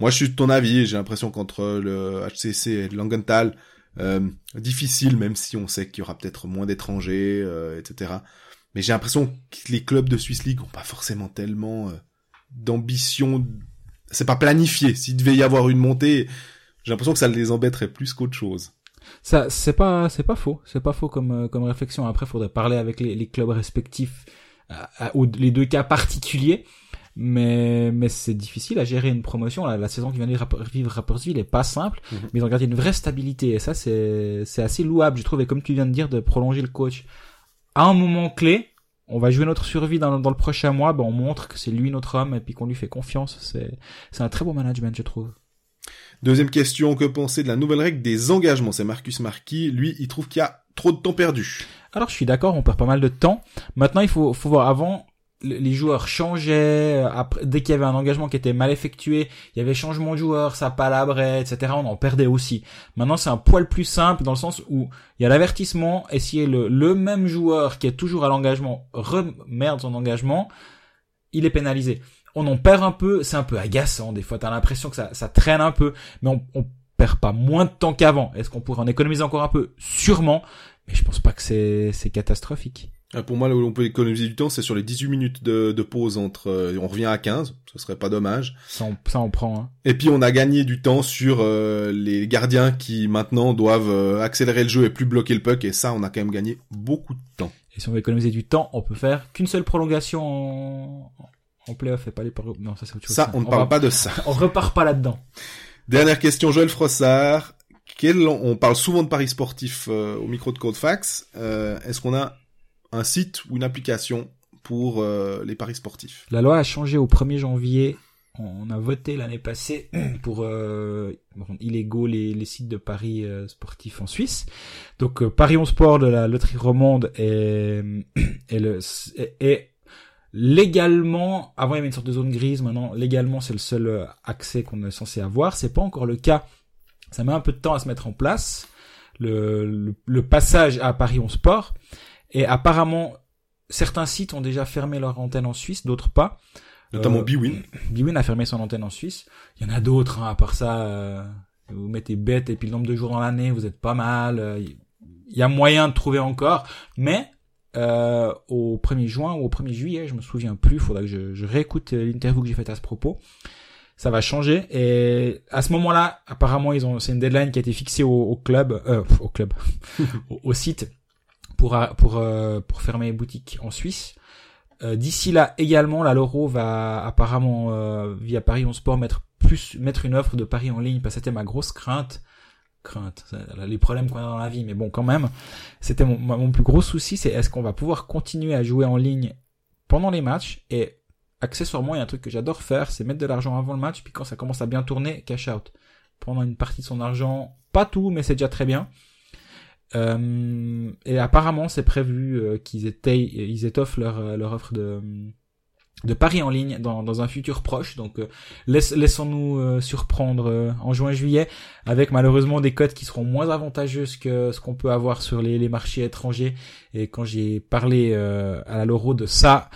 Moi, je suis de ton avis. J'ai l'impression qu'entre le HCC et Langenthal, euh, difficile, même si on sait qu'il y aura peut-être moins d'étrangers, euh, etc. Mais j'ai l'impression que les clubs de Swiss League ont pas forcément tellement euh, d'ambition. C'est pas planifié. S'il devait y avoir une montée, j'ai l'impression que ça les embêterait plus qu'autre chose. Ça, c'est pas, c'est pas faux. C'est pas faux comme, euh, comme réflexion. Après, faudrait parler avec les, les clubs respectifs, à- à- ou les deux cas particuliers. Mais, mais c'est difficile à gérer une promotion. La, la saison qui vient de vivre Rapperswil est pas simple, Mhm. mais ils ont gardé une vraie stabilité. Et ça, c'est, c'est assez louable, je trouve. Et comme tu viens de dire, de prolonger le coach à un moment clé, on va jouer notre survie dans, dans le prochain mois, ben on montre que c'est lui notre homme et puis qu'on lui fait confiance. C'est, c'est un très bon management, je trouve. Deuxième question, que penser de la nouvelle règle des engagements? C'est Marcus Marquis, lui, il trouve qu'il y a trop de temps perdu. Alors je suis d'accord, on perd pas mal de temps. Maintenant, il faut, faut voir avant. Le- Les joueurs changeaient. euh, Après, dès qu'il y avait un engagement qui était mal effectué, il y avait changement de joueur, ça palabrait, etc. On en perdait aussi. Maintenant, c'est un poil plus simple dans le sens où il y a l'avertissement et si le, le même joueur qui est toujours à l'engagement remerde son engagement, il est pénalisé. On en perd un peu, c'est un peu agaçant des fois. T'as l'impression que ça, ça traîne un peu, mais on, on perd pas moins de temps qu'avant. Est-ce qu'on pourrait en économiser encore un peu? Sûrement, mais je pense pas que c'est catastrophique. Euh, Pour moi, là où on peut économiser du temps, c'est sur les 18 minutes de, de pause entre... euh, on revient à 15, ce serait pas dommage. Ça on, ça on prend. Hein. Et puis on a gagné du temps sur euh, les gardiens qui maintenant doivent euh, accélérer le jeu et plus bloquer le puck, et ça, on a quand même gagné beaucoup de temps. Et si on veut économiser du temps, on peut faire qu'une seule prolongation en, en playoff et pas les Non, ça c'est autre chose. Ça, on ne va- parle pas de ça. On repart pas là-dedans. Dernière question, Joël Frossard. Quel, on parle souvent de paris sportifs euh, au micro de Codefax. Euh, Est-ce qu'on a un site ou une application pour euh, les paris sportifs La loi a changé au 1er janvier. On a voté l'année passée pour euh, illégaux les, sites de paris euh, sportifs en Suisse. Donc euh, Paris on Sport de la loterie romande est, est, le, est, est légalement, avant il y avait une sorte de zone grise, maintenant légalement c'est le seul accès qu'on est censé avoir. C'est pas encore le cas. Ça met un peu de temps à se mettre en place. Le passage à Paris on Sport. Et apparemment, certains sites ont déjà fermé leur antenne en Suisse, d'autres pas. Notamment Euh, Bwin. Bwin a fermé son antenne en Suisse. Il y en a d'autres, hein, à part ça. euh, vous mettez bête et puis le nombre de jours dans l'année, vous êtes pas mal. euh, Il y a moyen de trouver encore. Mais euh, au 1er juin ou au 1er juillet, je me souviens plus, faudra que je, je réécoute euh, l'interview que j'ai faite à ce propos. ça va changer. Et à ce moment-là, apparemment, ils ont, c'est une deadline qui a été fixée au, au club, euh, au club, au, au, site pour pour euh, pour fermer les boutiques en Suisse. Euh, D'ici là, également, la Loro va apparemment euh, via Paris On Sport mettre plus mettre une offre de paris en ligne parce que c'était ma grosse crainte crainte, les problèmes qu'on a dans la vie, mais bon, quand même, c'était mon, mon plus gros souci, c'est est-ce qu'on va pouvoir continuer à jouer en ligne pendant les matchs? Et accessoirement, il y a un truc que j'adore faire, c'est mettre de l'argent avant le match, puis quand ça commence à bien tourner, cash out. Prendre une partie de son argent, pas tout, mais c'est déjà très bien. Euh, et apparemment, c'est prévu euh, qu'ils ils étoffent leur, euh, offre de, paris en ligne dans, un futur proche. Donc, laissons-nous surprendre en juin-juillet avec malheureusement des cotes qui seront moins avantageuses que ce qu'on peut avoir sur les, marchés étrangers. Et quand j'ai parlé à la Loro de ça,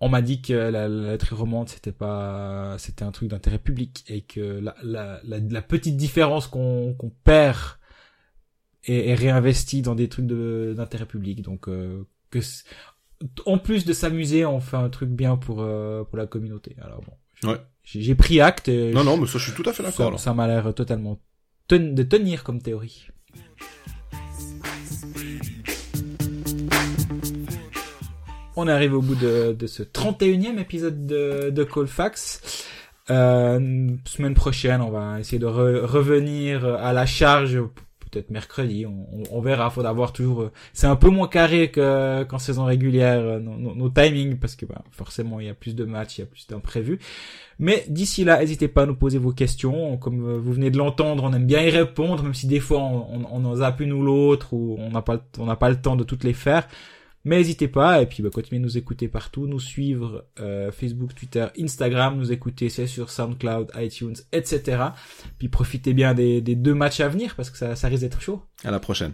on m'a dit que la, lettre romande c'était pas c'était un truc d'intérêt public et que la, petite différence qu'on perd est, est réinvestie dans des trucs d'intérêt public donc euh, que en plus de s'amuser on fait un truc bien pour euh, pour la communauté alors bon ouais. j'ai pris acte non non mais ça je suis tout à fait d'accord ça m'a l'air totalement de tenir comme théorie On arrive au bout de, de ce 31e épisode de, de Colfax. Euh, semaine prochaine, on va essayer de revenir à la charge, peut-être mercredi, on, on, verra. Faut d'avoir toujours. C'est un peu moins carré que qu'en saison régulière nos, nos, timings parce que bah, forcément il y a plus de matchs, il y a plus d'imprévus. Mais d'ici là, n'hésitez pas à nous poser vos questions. Comme vous venez de l'entendre, on aime bien y répondre, même si des fois on, on, on en zappe une ou l'autre ou on n'a pas on n'a pas le temps de toutes les faire. Mais n'hésitez pas, et puis bah, continuez de nous écouter partout, nous suivre euh, Facebook, Twitter, Instagram, nous écouter c'est sur SoundCloud, iTunes, etc. Puis profitez bien des, deux matchs à venir parce que ça risque d'être chaud. À la prochaine.